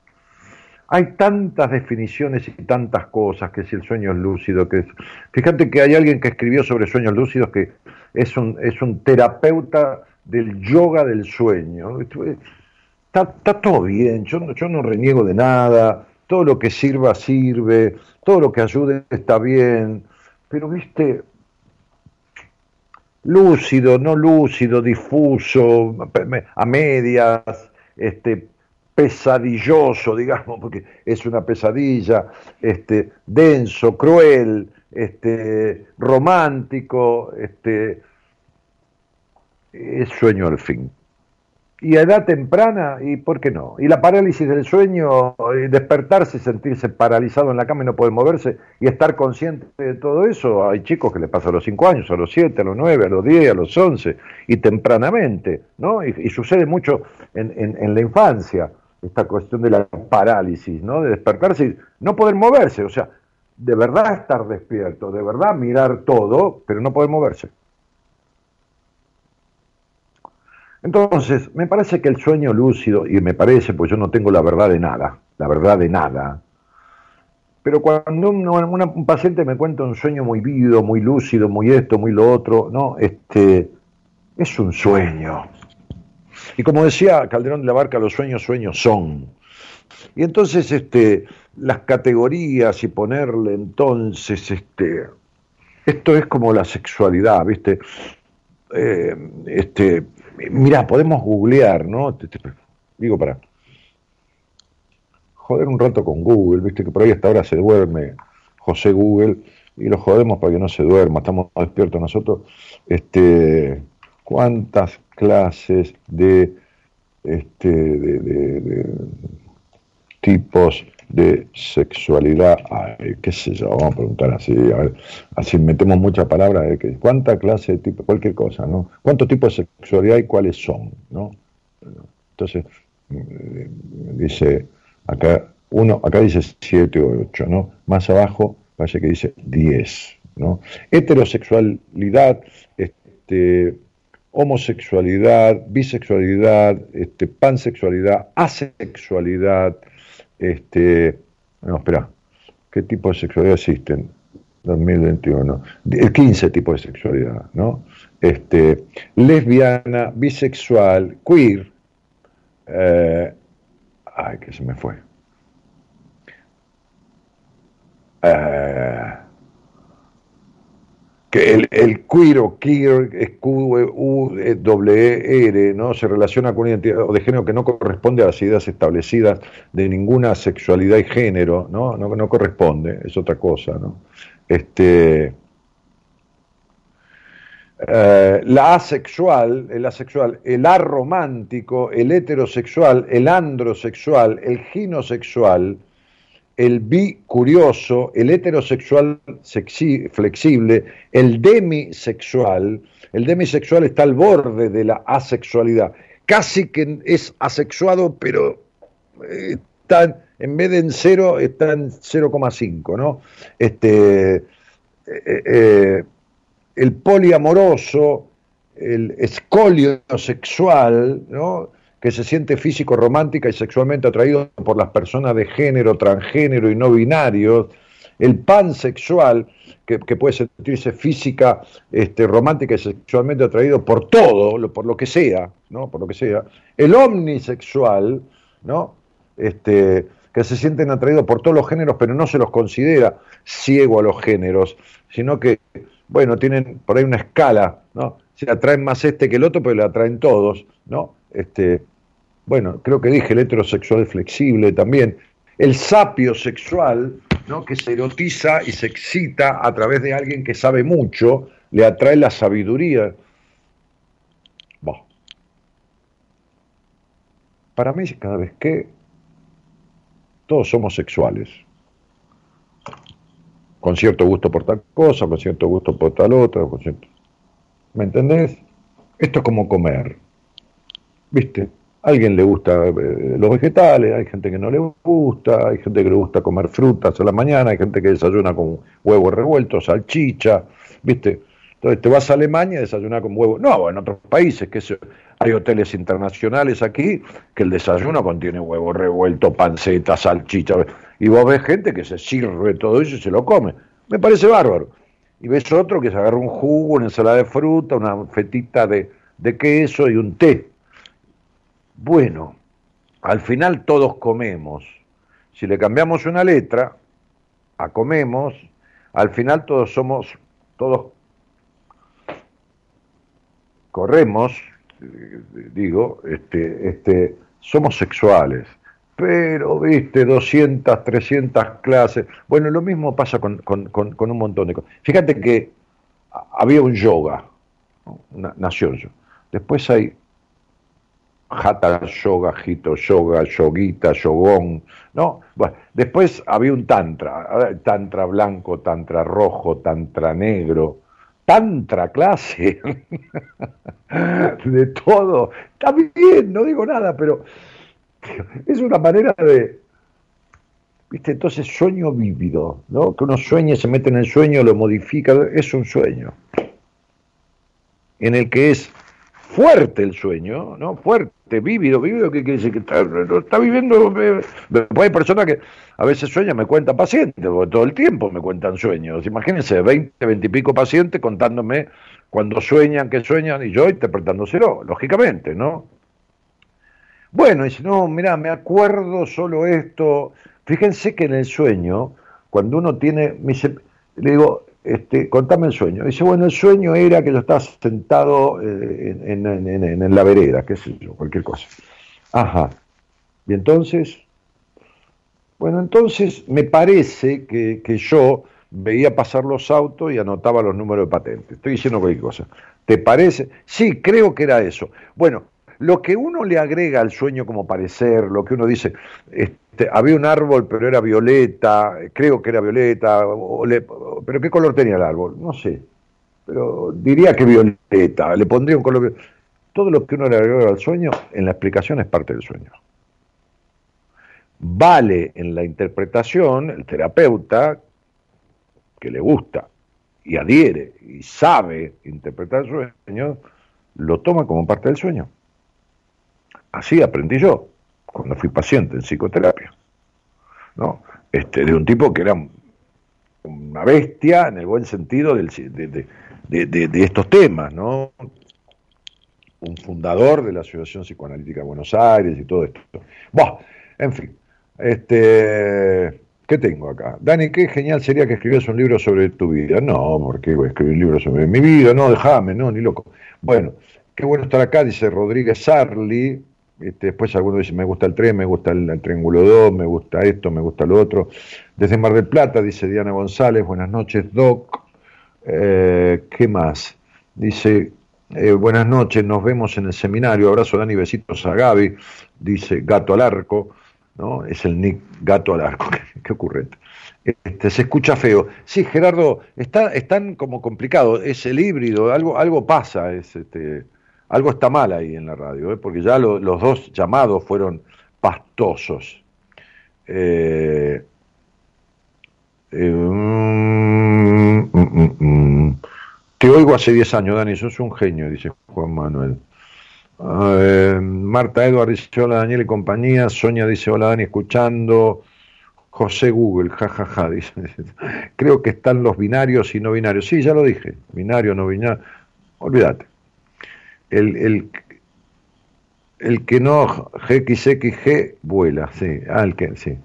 Hay tantas definiciones y tantas cosas, que si el sueño es lúcido, que es... Fíjate que hay alguien que escribió sobre sueños lúcidos que es un, es un terapeuta del yoga del sueño. Está, está todo bien, yo, yo no reniego de nada, todo lo que sirva sirve, todo lo que ayude está bien, pero viste, lúcido, no lúcido, difuso, a medias, este, pesadilloso, digamos, porque es una pesadilla, este, denso, cruel, este, romántico, este, es sueño al fin. Y a edad temprana, ¿y por qué no? Y la parálisis del sueño, eh, despertarse, sentirse paralizado en la cama y no poder moverse y estar consciente de todo eso, hay chicos que les pasa a los 5 años, a los 7, a los 9, a los 10, a los 11 y tempranamente, ¿no? Y, y sucede mucho en, en- en la infancia, esta cuestión de la parálisis, ¿no? De despertarse y no poder moverse, o sea, de verdad estar despierto, de verdad mirar todo, pero no poder moverse. Entonces, me parece que el sueño lúcido, y me parece, pues yo no tengo la verdad de nada, la verdad de nada, pero cuando un paciente me cuenta un sueño muy vívido, muy lúcido, muy esto, muy lo otro, no, este, es un sueño. Y como decía Calderón de la Barca, los sueños, sueños son. Y entonces, este, las categorías y ponerle entonces, este, esto es como la sexualidad, ¿viste? Eh, este, mira, podemos googlear, ¿no? Te- Digo, para joder un rato con Google, viste que por ahí hasta ahora se duerme José Google y lo jodemos para que no se duerma, estamos despiertos nosotros. Este, ¿Cuántas clases de, este, de tipos de sexualidad hay? ¿Qué sé yo? Vamos a preguntar así, a ver, así metemos muchas palabras, que, ¿cuánta clase de tipo, cualquier cosa, ¿no? ¿Cuántos tipos de sexualidad y cuáles son, ¿no? Entonces, eh, dice, acá, uno, acá dice 7 o 8, ¿no? Más abajo parece que dice 10, ¿no? Heterosexualidad, este, homosexualidad, bisexualidad, este, pansexualidad, asexualidad, este, no, espera, ¿qué tipo de sexualidad existen? 2021, el 15 tipo de sexualidad, ¿no? Este, lesbiana, bisexual, queer, eh, ay, que se me fue. Eh, que el, el queer o queer es Q, U, E, W, R, ¿no? Se relaciona con una identidad o de género que no corresponde a las ideas establecidas de ninguna sexualidad y género, ¿no? No, no corresponde, es otra cosa, ¿no? Este, eh, la asexual, el asexual, el aromántico, el heterosexual, el androsexual, el ginosexual, el bicurioso, el heterosexual flexible, el demisexual. El demisexual está al borde de la asexualidad. Casi que es asexuado, pero eh, están, en vez de en cero, está en 0,5, ¿no? Este, eh, eh, el poliamoroso, el escolio sexual, ¿no? Que se siente físico, romántica y sexualmente atraído por las personas de género, transgénero y no binarios, el pansexual, que, que puede sentirse física, este, romántica y sexualmente atraído por todo, por lo que sea, ¿no? Por lo que sea. El omnisexual, ¿no? Este, que se sienten atraídos por todos los géneros, pero no se los considera ciego a los géneros, sino que, bueno, tienen por ahí una escala, ¿no? Se atraen más este que el otro, pero le atraen todos, ¿no? Este, bueno, creo que dije el heterosexual flexible también. El sapio sexual, ¿no? que se erotiza y se excita a través de alguien que sabe mucho, le atrae la sabiduría. Para mí, cada vez que todos somos sexuales, con cierto gusto por tal cosa, con cierto gusto por tal otra, con cierto... ¿me entendés? Esto es como comer, ¿viste? A alguien le gusta eh, los vegetales, hay gente que no le gusta, hay gente que le gusta comer frutas a la mañana, hay gente que desayuna con huevos revueltos, salchicha, ¿viste? Entonces te vas a Alemania y desayunas con huevos. No, en otros países, que hay hoteles internacionales aquí que el desayuno contiene huevo revuelto, panceta, salchicha. Y vos ves gente que se sirve todo eso y se lo come. Me parece bárbaro. Y ves otro que se agarra un jugo, una ensalada de fruta, una fetita de, de queso y un té. Bueno, al final todos comemos. Si le cambiamos una letra a comemos, al final todos somos, todos corremos, digo, este, este, somos sexuales, pero, viste, 200, 300 clases. Bueno, lo mismo pasa con, un montón de cosas. Fíjate que había un yoga, una, nació yo. Después hay Hatha Yoga, Hito Yoga, Yoguita, Yogón, ¿no? Bueno, después había un Tantra, Tantra blanco, Tantra rojo, Tantra negro, tantra clase, de todo. Está bien, no digo nada, pero es una manera de, viste, entonces sueño vívido, ¿no? Que uno sueña, se mete en el sueño, lo modifica, es un sueño. En el que es fuerte el sueño, ¿no? Fuerte, vívido, vívido, ¿qué quiere decir? Que está, está viviendo, eh, hay personas que a veces sueñan, me cuentan pacientes, porque todo el tiempo me cuentan sueños. Imagínense, 20, 20 y pico pacientes contándome cuando sueñan, que sueñan, y yo interpretándoselo, lógicamente, ¿no? Bueno, dice, no, mira, me acuerdo solo esto. Fíjense que en el sueño, cuando uno tiene, le digo, este, contame el sueño. Dice, bueno, el sueño era que yo estaba sentado eh, en, la vereda, qué sé yo, cualquier cosa. Ajá. Y entonces, bueno, entonces me parece que, que, yo veía pasar los autos y anotaba los números de patente. Estoy diciendo cualquier cosa. ¿Te parece? Sí, creo que era eso. Bueno, lo que uno le agrega al sueño como parecer, lo que uno dice, este, había un árbol pero era violeta, creo que era violeta, pero ¿qué color tenía el árbol? No sé, pero diría que violeta, le pondría un color Todo lo que uno le agrega al sueño, en la explicación es parte del sueño. Vale en la interpretación el terapeuta que le gusta y adhiere y sabe interpretar el sueño, lo toma como parte del sueño. Así aprendí yo cuando fui paciente en psicoterapia. ¿no? Este, de un tipo que era una bestia en el buen sentido de, estos temas, ¿no? Un fundador de la Asociación Psicoanalítica de Buenos Aires y todo esto. Bueno, en fin, este, ¿qué tengo acá? Dani, qué genial sería que escribieras un libro sobre tu vida. No, porque voy a escribir un libro sobre mi vida, no, déjame, no, ni loco. Bueno, qué bueno estar acá, dice Rodríguez Sarli, este, después algunos dicen, me gusta el tren, me gusta el, Triángulo 2, me gusta esto, me gusta lo otro. Desde Mar del Plata, dice Diana González, buenas noches, Doc. Eh, ¿Qué más? Dice, eh, buenas noches, nos vemos en el seminario, abrazo Dani, besitos a Gaby, dice Gato al Arco, ¿no? Es el nick Gato al Arco, qué, ocurrente. Este, se escucha feo. Sí, Gerardo, está, están como complicado, es el híbrido, algo, algo pasa, es este algo está mal ahí en la radio, ¿eh? porque ya los dos llamados fueron pastosos. Eh, eh, mm, mm, mm. Te oigo hace 10 años, Dani, sos un genio, dice Juan Manuel. Marta Edward dice hola Daniel y compañía. Sonia dice hola Dani, escuchando. José Google, jajaja, dice. Creo que están los binarios y no binarios. Sí, ya lo dije. Binario, no binario. Olvídate. El, el, el que no GXXG vuela, sí. Ah, el que, sí.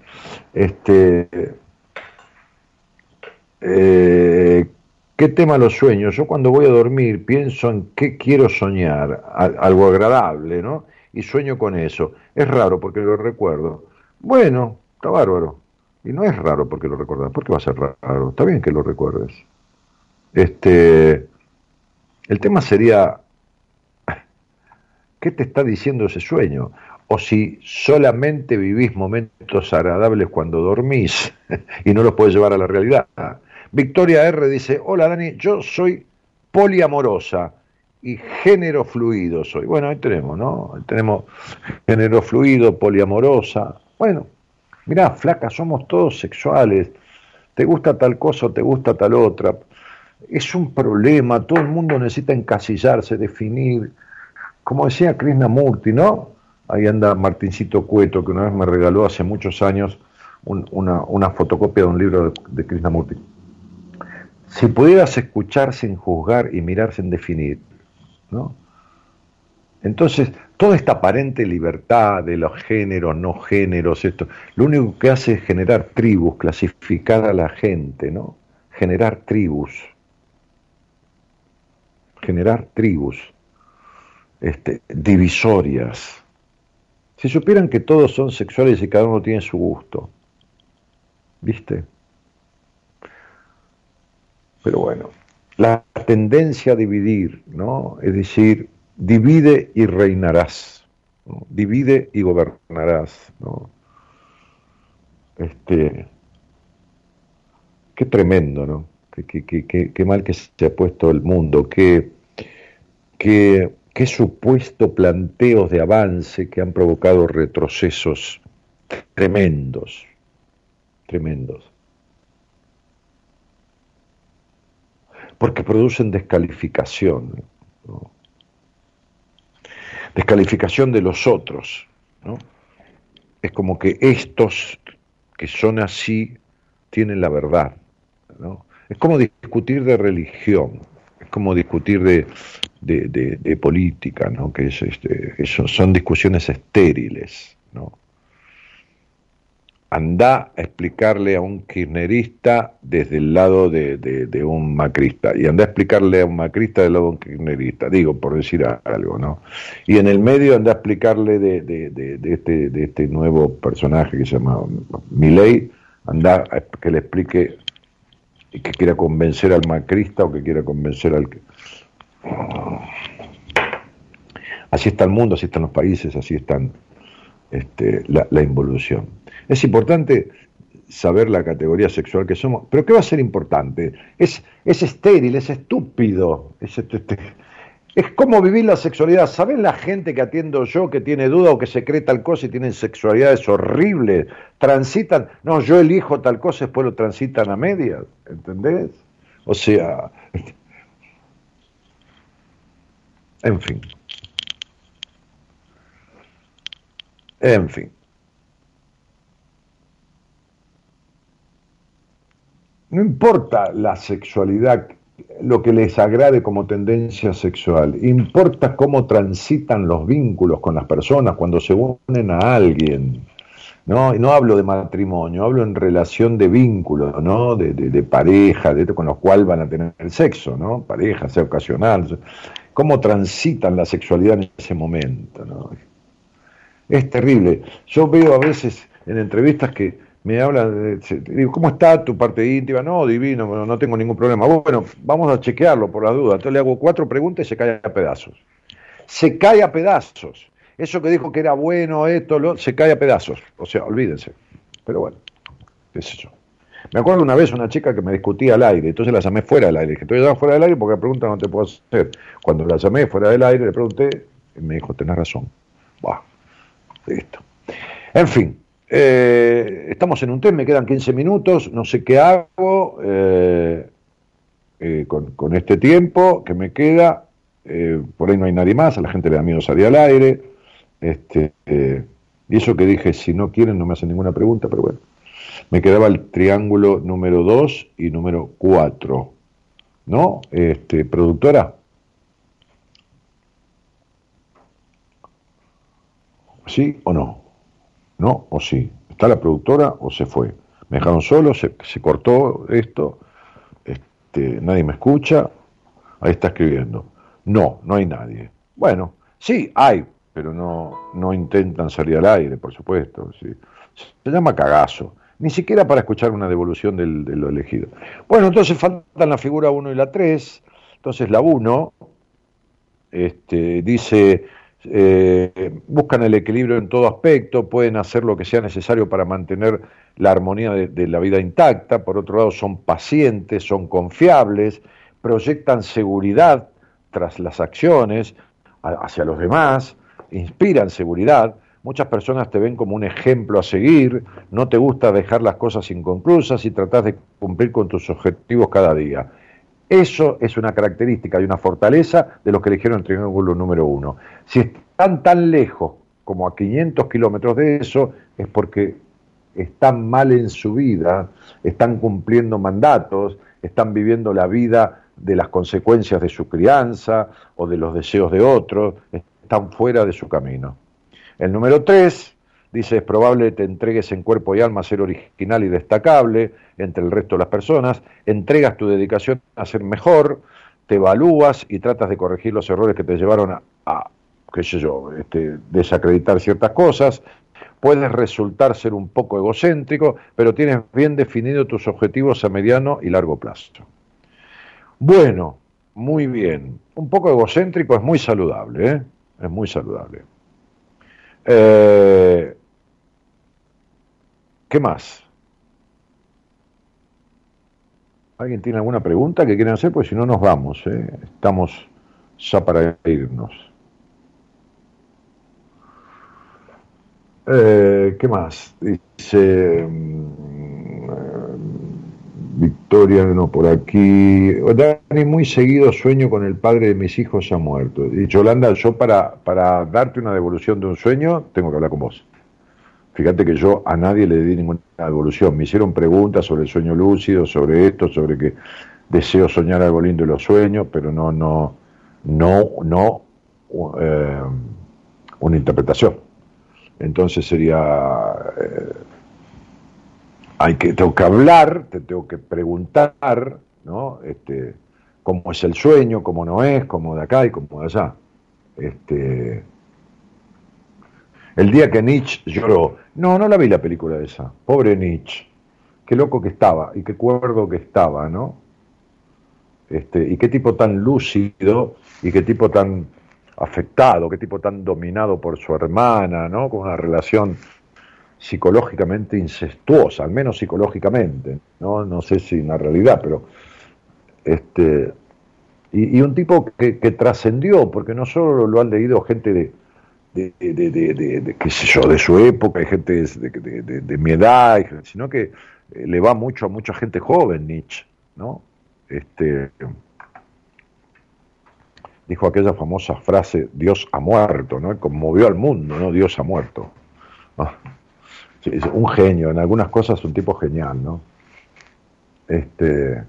Este. Eh, ¿Qué tema los sueños? Yo cuando voy a dormir pienso en qué quiero soñar, al- algo agradable, ¿no? Y sueño con eso. Es raro porque lo recuerdo. Bueno, está bárbaro. Y no es raro porque lo recuerdas. ¿Por qué va a ser raro? Está bien que lo recuerdes. Este, el tema sería, ¿qué te está diciendo ese sueño? O si solamente vivís momentos agradables cuando dormís y no los puedes llevar a la realidad. Victoria R dice, hola Dani, yo soy poliamorosa y género fluido soy. Bueno, ahí tenemos, ¿no? Ahí tenemos género fluido, poliamorosa. Bueno, mirá, flaca, somos todos sexuales. Te gusta tal cosa o te gusta tal otra. Es un problema, todo el mundo necesita encasillarse, definir. Como decía Krishnamurti, ¿no? Ahí anda Martincito Cueto, que una vez me regaló hace muchos años un- una, una fotocopia de un libro de, de Krishnamurti. Si pudieras escuchar sin juzgar y mirar sin definir, ¿no? Entonces, toda esta aparente libertad de los géneros, no géneros, esto, lo único que hace es generar tribus, clasificar a la gente, ¿no? Generar tribus. Generar tribus este, divisorias. Si supieran que todos son sexuales y cada uno tiene su gusto, ¿viste? Pero bueno, la tendencia a dividir, ¿no? Es decir, divide y reinarás, divide y gobernarás, ¿no? Este, qué tremendo, ¿no? Qué- qué mal que se ha puesto el mundo, qué, qué, qué supuesto planteos de avance que han provocado retrocesos tremendos, tremendos. Porque producen descalificación, descalificación de los otros, ¿no? Es como que estos que son así tienen la verdad, ¿no? Es como discutir de religión, es como discutir de, de, de- de política, ¿no? Que es, este, eso, son discusiones estériles, ¿no? Andá a explicarle a un kirchnerista desde el lado de, de- un macrista, y andá a explicarle a un macrista del lado de un kirchnerista, digo, por decir algo, ¿no? Y en el medio andá a explicarle de, este, de este nuevo personaje que se llama Milei, andá a que le explique que quiera convencer al macrista o que quiera convencer al... Así está el mundo, así están los países, así están este, la, la involución. Es importante saber la categoría sexual que somos, pero ¿qué va a ser importante? Es, es estéril, es estúpido, es, este- es como vivir la sexualidad. ¿Saben la gente que atiendo yo que tiene duda o que se cree tal cosa y tienen sexualidades horribles? Transitan, no, yo elijo tal cosa, después lo transitan a medias, ¿entendés? O sea, en fin. En fin. No importa la sexualidad, lo que les agrade como tendencia sexual, importa cómo transitan los vínculos con las personas cuando se unen a alguien. ¿no? No hablo de matrimonio, hablo en relación de vínculo, ¿no? De, de- de pareja, de con los cuales van a tener el sexo, ¿no? Pareja, sea ocasional. ¿Cómo transitan la sexualidad en ese momento, ¿no? Es terrible. Yo veo a veces en entrevistas que me hablan, digo, ¿cómo está tu parte íntima? No, divino, no, no tengo ningún problema. Bueno, vamos a chequearlo por la duda. Entonces le hago cuatro preguntas y se cae a pedazos. Se cae a pedazos. Eso que dijo que era bueno, esto, lo, se cae a pedazos. O sea, olvídense. Pero bueno, qué sé yo. Me acuerdo una vez una chica que me discutía al aire, entonces la llamé fuera del aire. Dije, estoy llamando fuera del aire porque la pregunta no te puedo hacer. Cuando la llamé fuera del aire, le pregunté, y me dijo, tenés razón. Buah, listo. En fin, Eh, estamos en un test, me quedan 15 minutos, no sé qué hago eh, eh, con, con este tiempo que me queda. eh, por ahí no hay nadie más, a la gente le da miedo salir al aire. Este, eh, y eso que dije, si no quieren, no me hacen ninguna pregunta, pero bueno. Me quedaba el triángulo número 2 y número 4. ¿No? Este, productora. ¿Sí o no? ¿No o sí? ¿Está la productora o se fue? ¿Me dejaron solo? ¿Se, cortó esto? Este, ¿Nadie me escucha? Ahí está escribiendo. No, no hay nadie. Bueno, sí, hay, pero no, no intentan salir al aire, por supuesto. sí. Se llama cagazo. Ni siquiera para escuchar una devolución del- de lo elegido. Bueno, entonces faltan la figura 1 y la 3. Entonces la 1 este, dice, eh, buscan el equilibrio en todo aspecto, pueden hacer lo que sea necesario para mantener la armonía de, la vida intacta, por otro lado son pacientes, son confiables, proyectan seguridad tras las acciones hacia los demás, inspiran seguridad, muchas personas te ven como un ejemplo a seguir, no te gusta dejar las cosas inconclusas y tratas de cumplir con tus objetivos cada día. Eso es una característica y una fortaleza de los que eligieron el triángulo número uno. Si están tan lejos como a 500 kilómetros de eso, es porque están mal en su vida, están cumpliendo mandatos, están viviendo la vida de las consecuencias de su crianza o de los deseos de otros, están fuera de su camino. El número 3 dice, es probable que te entregues en cuerpo y alma a ser original y destacable entre el resto de las personas, entregas tu dedicación a ser mejor, te evalúas y tratas de corregir los errores que te llevaron a, a, qué sé yo, este, desacreditar ciertas cosas, puedes resultar ser un poco egocéntrico, pero tienes bien definido tus objetivos a mediano y largo plazo. Bueno, muy bien. Un poco egocéntrico es muy saludable, ¿eh? Es muy saludable. Eh, ¿Qué más? ¿Alguien tiene alguna pregunta que quieran hacer? Pues si no nos vamos, ¿eh? estamos ya para irnos. Eh, ¿Qué más? Dice mm, Victoria, no por aquí. Dani, muy seguido sueño con el padre de mis hijos ha muerto. Y Yolanda, yo para, para darte una devolución de un sueño, tengo que hablar con vos. Fíjate que yo a nadie le di ninguna devolución. Me hicieron preguntas sobre el sueño lúcido, sobre esto, sobre que deseo soñar algo lindo y lo sueño, pero no, no, no, no eh, una interpretación. Entonces sería, eh, hay que, tengo que hablar, te tengo que preguntar, ¿no? Este, cómo es el sueño, cómo no es, cómo de acá y cómo de allá. Este, el día que Nietzsche lloró, no, no la vi la película esa, pobre Nietzsche, qué loco que estaba y qué cuerdo que estaba, ¿no? Este, y qué tipo tan lúcido y qué tipo tan afectado, qué tipo tan dominado por su hermana, ¿no? Con una relación psicológicamente incestuosa, al menos psicológicamente, ¿no? No sé si en la realidad, pero este y, un tipo que, trascendió, porque no solo lo han leído gente de, qué sé yo, de su época, hay gente de, mi edad, sino que eh, le va mucho a mucha gente joven, Nietzsche, ¿no? Este, dijo aquella famosa frase, Dios ha muerto, ¿no? Conmovió al mundo, ¿no? Dios ha muerto. Ah, un genio, en algunas cosas un tipo genial, ¿no? Este,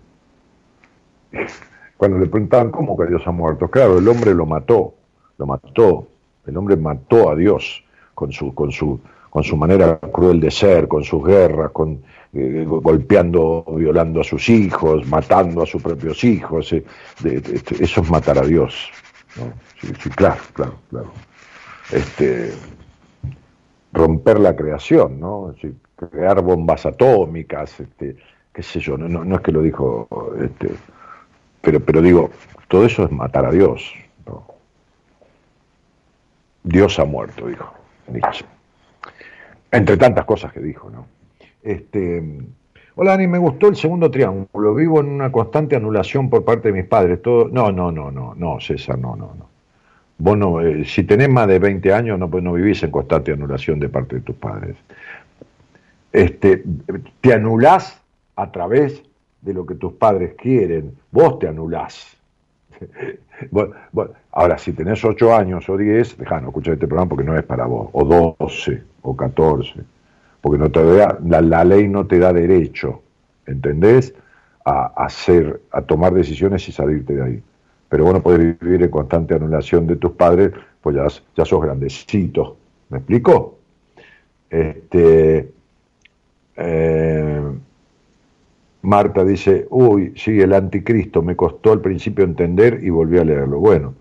cuando le preguntaban cómo que Dios ha muerto, claro, el hombre lo mató, lo mató, el hombre mató a Dios con su, con su, con su manera cruel de ser, con sus guerras, con eh, go- golpeando, violando a sus hijos, matando a sus propios hijos, eh, de- eso es matar a Dios. ¿no? Sí, claro, claro, claro. Este, romper la creación, ¿no? Es decir, crear bombas atómicas, este, qué sé yo, no, no, es que lo dijo, este, pero, pero digo, todo eso es matar a Dios. ¿no? Dios ha muerto, dijo Nietzsche. Entre tantas cosas que dijo, ¿no? Este, hola Dani, me gustó el segundo triángulo. Vivo en una constante anulación por parte de mis padres. Todo, no, no, no, no, no, César, no, no, no. Vos no, eh, si tenés más de 20 años, no, pues no vivís en constante anulación de parte de tus padres. este, te anulás a través de lo que tus padres quieren, vos te anulás. Bueno, ahora, si tenés 8 años o 10, dejá, escuchar este programa porque no es para vos, o 12 o 14, porque no te da, la, la ley no te da derecho, ¿entendés? A, hacer, a tomar decisiones y salirte de ahí. Pero bueno, podés vivir en constante anulación de tus padres, pues ya, ya sos grandecito. ¿Me explico? Este, eh, Marta dice, uy, sí, el anticristo, me costó al principio entender y volví a leerlo. Bueno,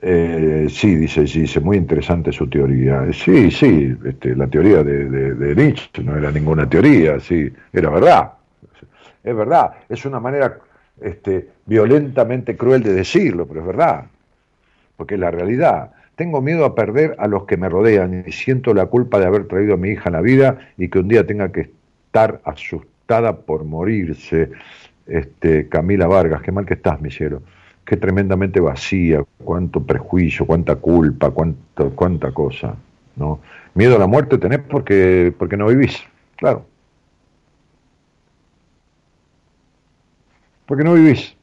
eh, sí, dice, sí, dice, muy interesante su teoría. Sí, sí, este, la teoría de, de, de Nietzsche no era ninguna teoría, sí, era verdad. Es verdad, es una manera este, violentamente cruel de decirlo, pero es verdad, porque es la realidad. Tengo miedo a perder a los que me rodean y siento la culpa de haber traído a mi hija a la vida y que un día tenga que estar asustada por morirse. Este, Camila Vargas, qué mal que estás, mi cielo. Qué tremendamente vacía, cuánto prejuicio, cuánta culpa, cuánto, cuánta cosa. ¿no? Miedo a la muerte tenés porque, porque no vivís, claro. Porque no vivís.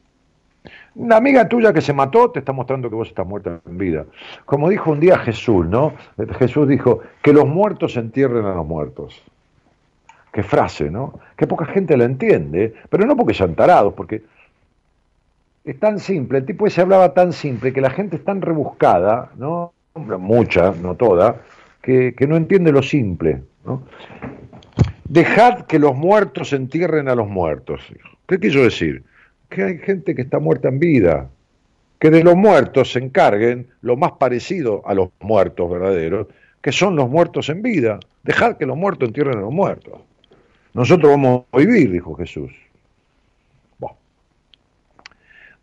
Una amiga tuya que se mató te está mostrando que vos estás muerta en vida. Como dijo un día Jesús, ¿no? Jesús dijo, que los muertos entierren a los muertos. Qué frase, ¿no? Que poca gente la entiende, pero no porque sean tarados, porque es tan simple, el tipo ese hablaba tan simple que la gente es tan rebuscada, ¿no? Mucha, no toda, que, no entiende lo simple, ¿no? Dejad que los muertos entierren a los muertos. ¿Qué quiso decir? Que hay gente que está muerta en vida, que de los muertos se encarguen lo más parecido a los muertos verdaderos, que son los muertos en vida. Dejar que los muertos entierren a los muertos. Nosotros vamos a vivir, dijo Jesús.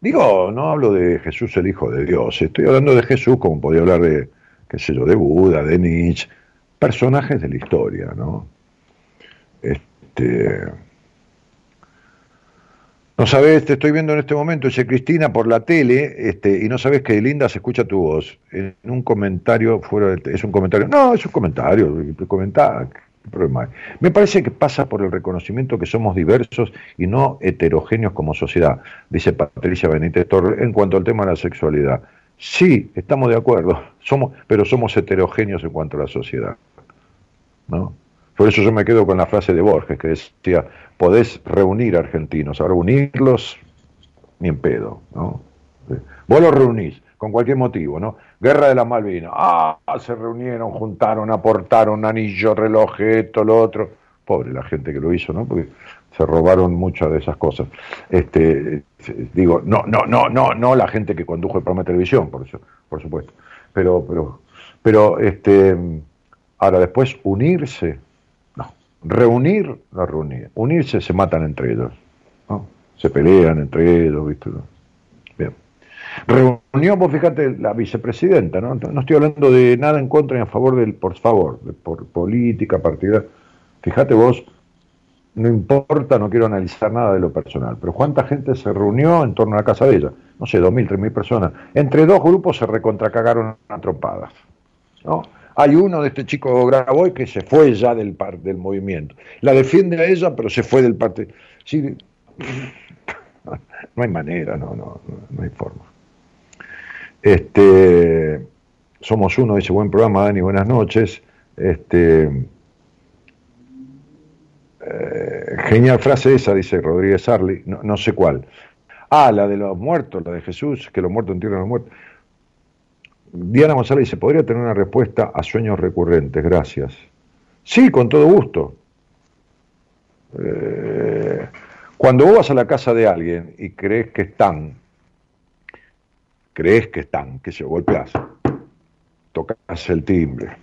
Digo, no hablo de Jesús el Hijo de Dios, estoy hablando de Jesús como podía hablar de, qué sé yo, de Buda, de Nietzsche, personajes de la historia, ¿no? Este no sabes, te estoy viendo en este momento, dice Cristina, por la tele, este, y no sabes que linda se escucha tu voz. En un comentario fuera es un comentario, no, es un comentario, comenta, ¿qué problema hay? Me parece que pasa por el reconocimiento que somos diversos y no heterogéneos como sociedad, dice Patricia Benítez Torres, en cuanto al tema de la sexualidad. Sí, estamos de acuerdo, somos, pero somos heterogéneos en cuanto a la sociedad. ¿no? Por eso yo me quedo con la frase de Borges que decía, podés reunir argentinos, ahora unirlos ni en pedo, ¿no? Vos los reunís con cualquier motivo, ¿no? Guerra de la Malvinas, ah, se reunieron, juntaron, aportaron anillo, reloj, esto, lo otro. Pobre la gente que lo hizo, ¿no? Porque se robaron muchas de esas cosas. Este, digo, no, no, no, no, no la gente que condujo el programa de televisión, por eso, por supuesto. Pero, pero, pero, este, ahora después unirse, reunir, no reunir, unirse se matan entre ellos, ¿no? se pelean entre ellos, ¿viste? Bien. Reunión, vos fíjate, la vicepresidenta, ¿no? No estoy hablando de nada en contra ni a favor del, por favor, de, por política, partida. Fíjate vos, no importa, no quiero analizar nada de lo personal, pero ¿cuánta gente se reunió en torno a la casa de ella? No sé, dos mil, tres mil personas. Entre dos grupos se recontracagaron a trompadas, ¿no? Hay uno de este chico Graboy que se fue ya del, del movimiento. La defiende a ella, pero se fue del partido. Sí, no hay manera, no, no, no hay forma. Este, somos uno, dice buen programa, Dani, buenas noches. Este, eh, genial frase esa, dice Rodríguez Arli, no, no, sé cuál. Ah, la de los muertos, la de Jesús, que los muertos entierran a los muertos. Diana González dice, ¿podría tener una respuesta a sueños recurrentes? Gracias. Sí, con todo gusto. Eh, cuando vos vas a la casa de alguien y crees que están, crees que están, que se golpeas, tocas el timbre,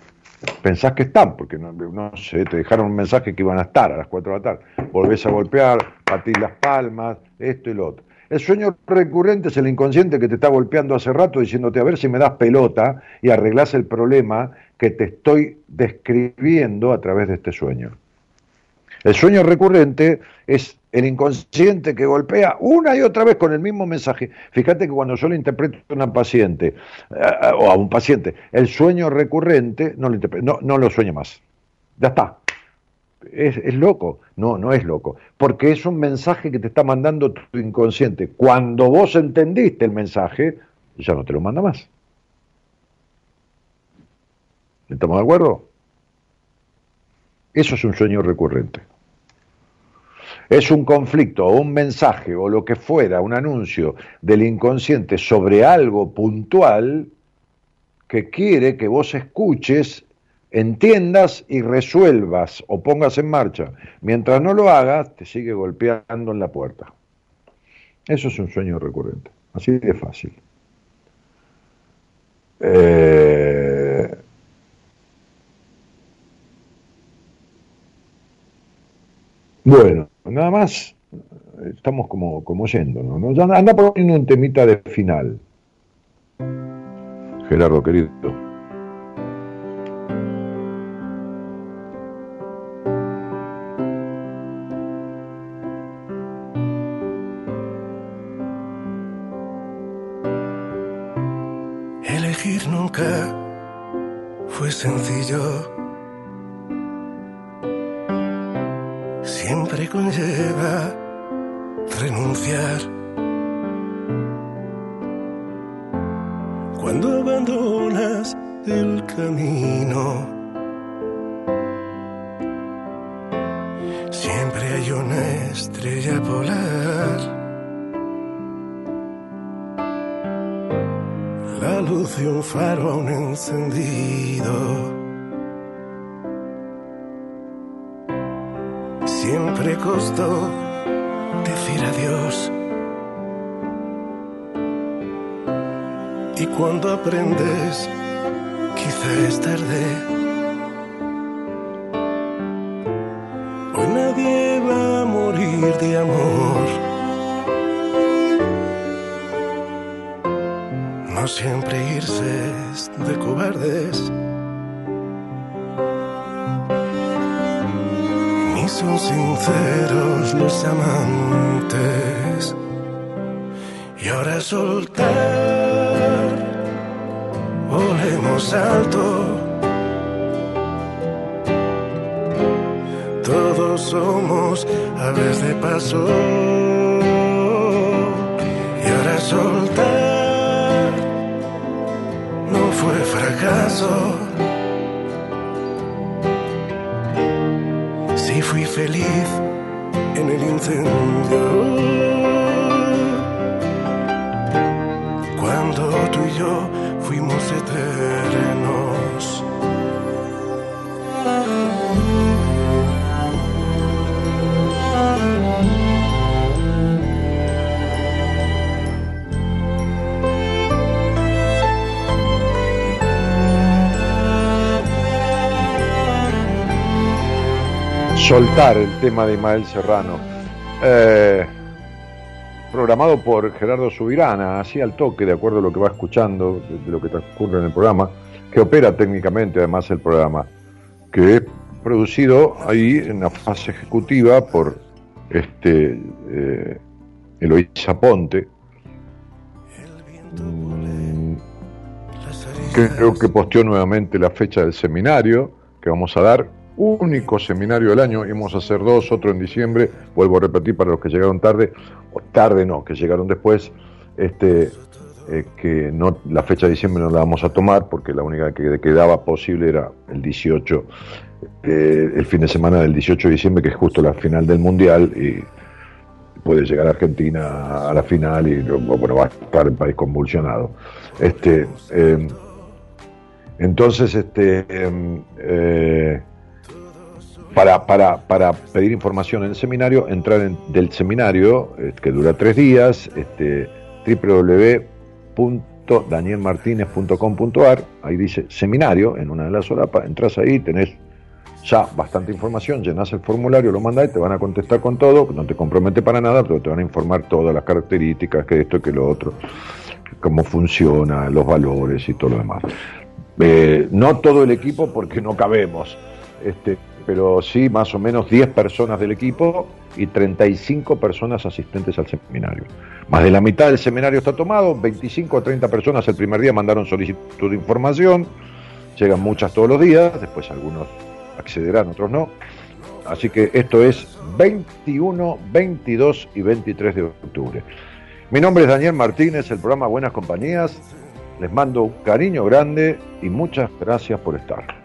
pensás que están, porque no, no, sé, te dejaron un mensaje que iban a estar a las 4 de la tarde, volvés a golpear, patís las palmas, esto y lo otro. El sueño recurrente es el inconsciente que te está golpeando hace rato diciéndote a ver si me das pelota y arreglas el problema que te estoy describiendo a través de este sueño. El sueño recurrente es el inconsciente que golpea una y otra vez con el mismo mensaje. Fíjate que cuando yo le interpreto a una paciente o a un paciente el sueño recurrente, no lo, no lo sueña más. Ya está. Es, es loco. No, no es loco. Porque es un mensaje que te está mandando tu inconsciente. Cuando vos entendiste el mensaje, ya no te lo manda más. ¿Estamos de acuerdo? Eso es un sueño recurrente. Es un conflicto o un mensaje o lo que fuera, un anuncio del inconsciente sobre algo puntual que quiere que vos escuches, entiendas y resuelvas o pongas en marcha. Mientras no lo hagas, te sigue golpeando en la puerta. Eso es un sueño recurrente. Así de fácil. Eh, Bueno, nada más. Estamos como, como yéndonos, ¿no? Anda poniendo un temita de final. Gerardo, querido. Nunca fue sencillo. Siempre conlleva renunciar. Siempre costó decir adiós. Y cuando aprendes, quizá es tarde. Hoy nadie va a morir de amor. No siempre irse es de cobardes. Sinceros los amantes. Y ahora soltar, volemos alto. Todos somos aves de paso. Y ahora soltar no fue fracaso. Si fui feliz Soltar el tema de Ismael Serrano. Eh, programado por Gerardo Subirana, así al toque, de acuerdo a lo que va escuchando, de, lo que transcurre en el programa, que opera técnicamente además el programa, que es producido ahí en la fase ejecutiva por este eh, Eloísa Ponte, mm, creo que posteó nuevamente la fecha del seminario que vamos a dar, único seminario del año, íbamos a hacer dos, otro en diciembre, vuelvo a repetir para los que llegaron tarde, o tarde no, que llegaron después, este, eh, que no, la fecha de diciembre no la vamos a tomar porque la única que quedaba posible era el 18, eh, el fin de semana del 18 de diciembre, que es justo la final del Mundial, y puede llegar Argentina a la final y bueno, va a estar el país convulsionado. Este, eh, entonces, este, eh, para, para, para, pedir información en el seminario, entrar en, del seminario, eh, que dura tres días, este, www.danielmartinez.com.ar, ahí dice seminario, en una de las solapas, entras ahí, tenés ya bastante información, llenas el formulario, lo mandás y te van a contestar con todo, no te compromete para nada, pero te van a informar todas las características, que esto, que lo otro, cómo funciona, los valores y todo lo demás. Eh, no todo el equipo porque no cabemos, este, pero sí más o menos 10 personas del equipo y 35 personas asistentes al seminario. Más de la mitad del seminario está tomado, 25 o 30 personas el primer día mandaron solicitud de información, llegan muchas todos los días, después algunos accederán, otros no. Así que esto es 21, 22 y 23 de octubre. Mi nombre es Daniel Martínez, el programa Buenas Compañías. Les mando un cariño grande y muchas gracias por estar.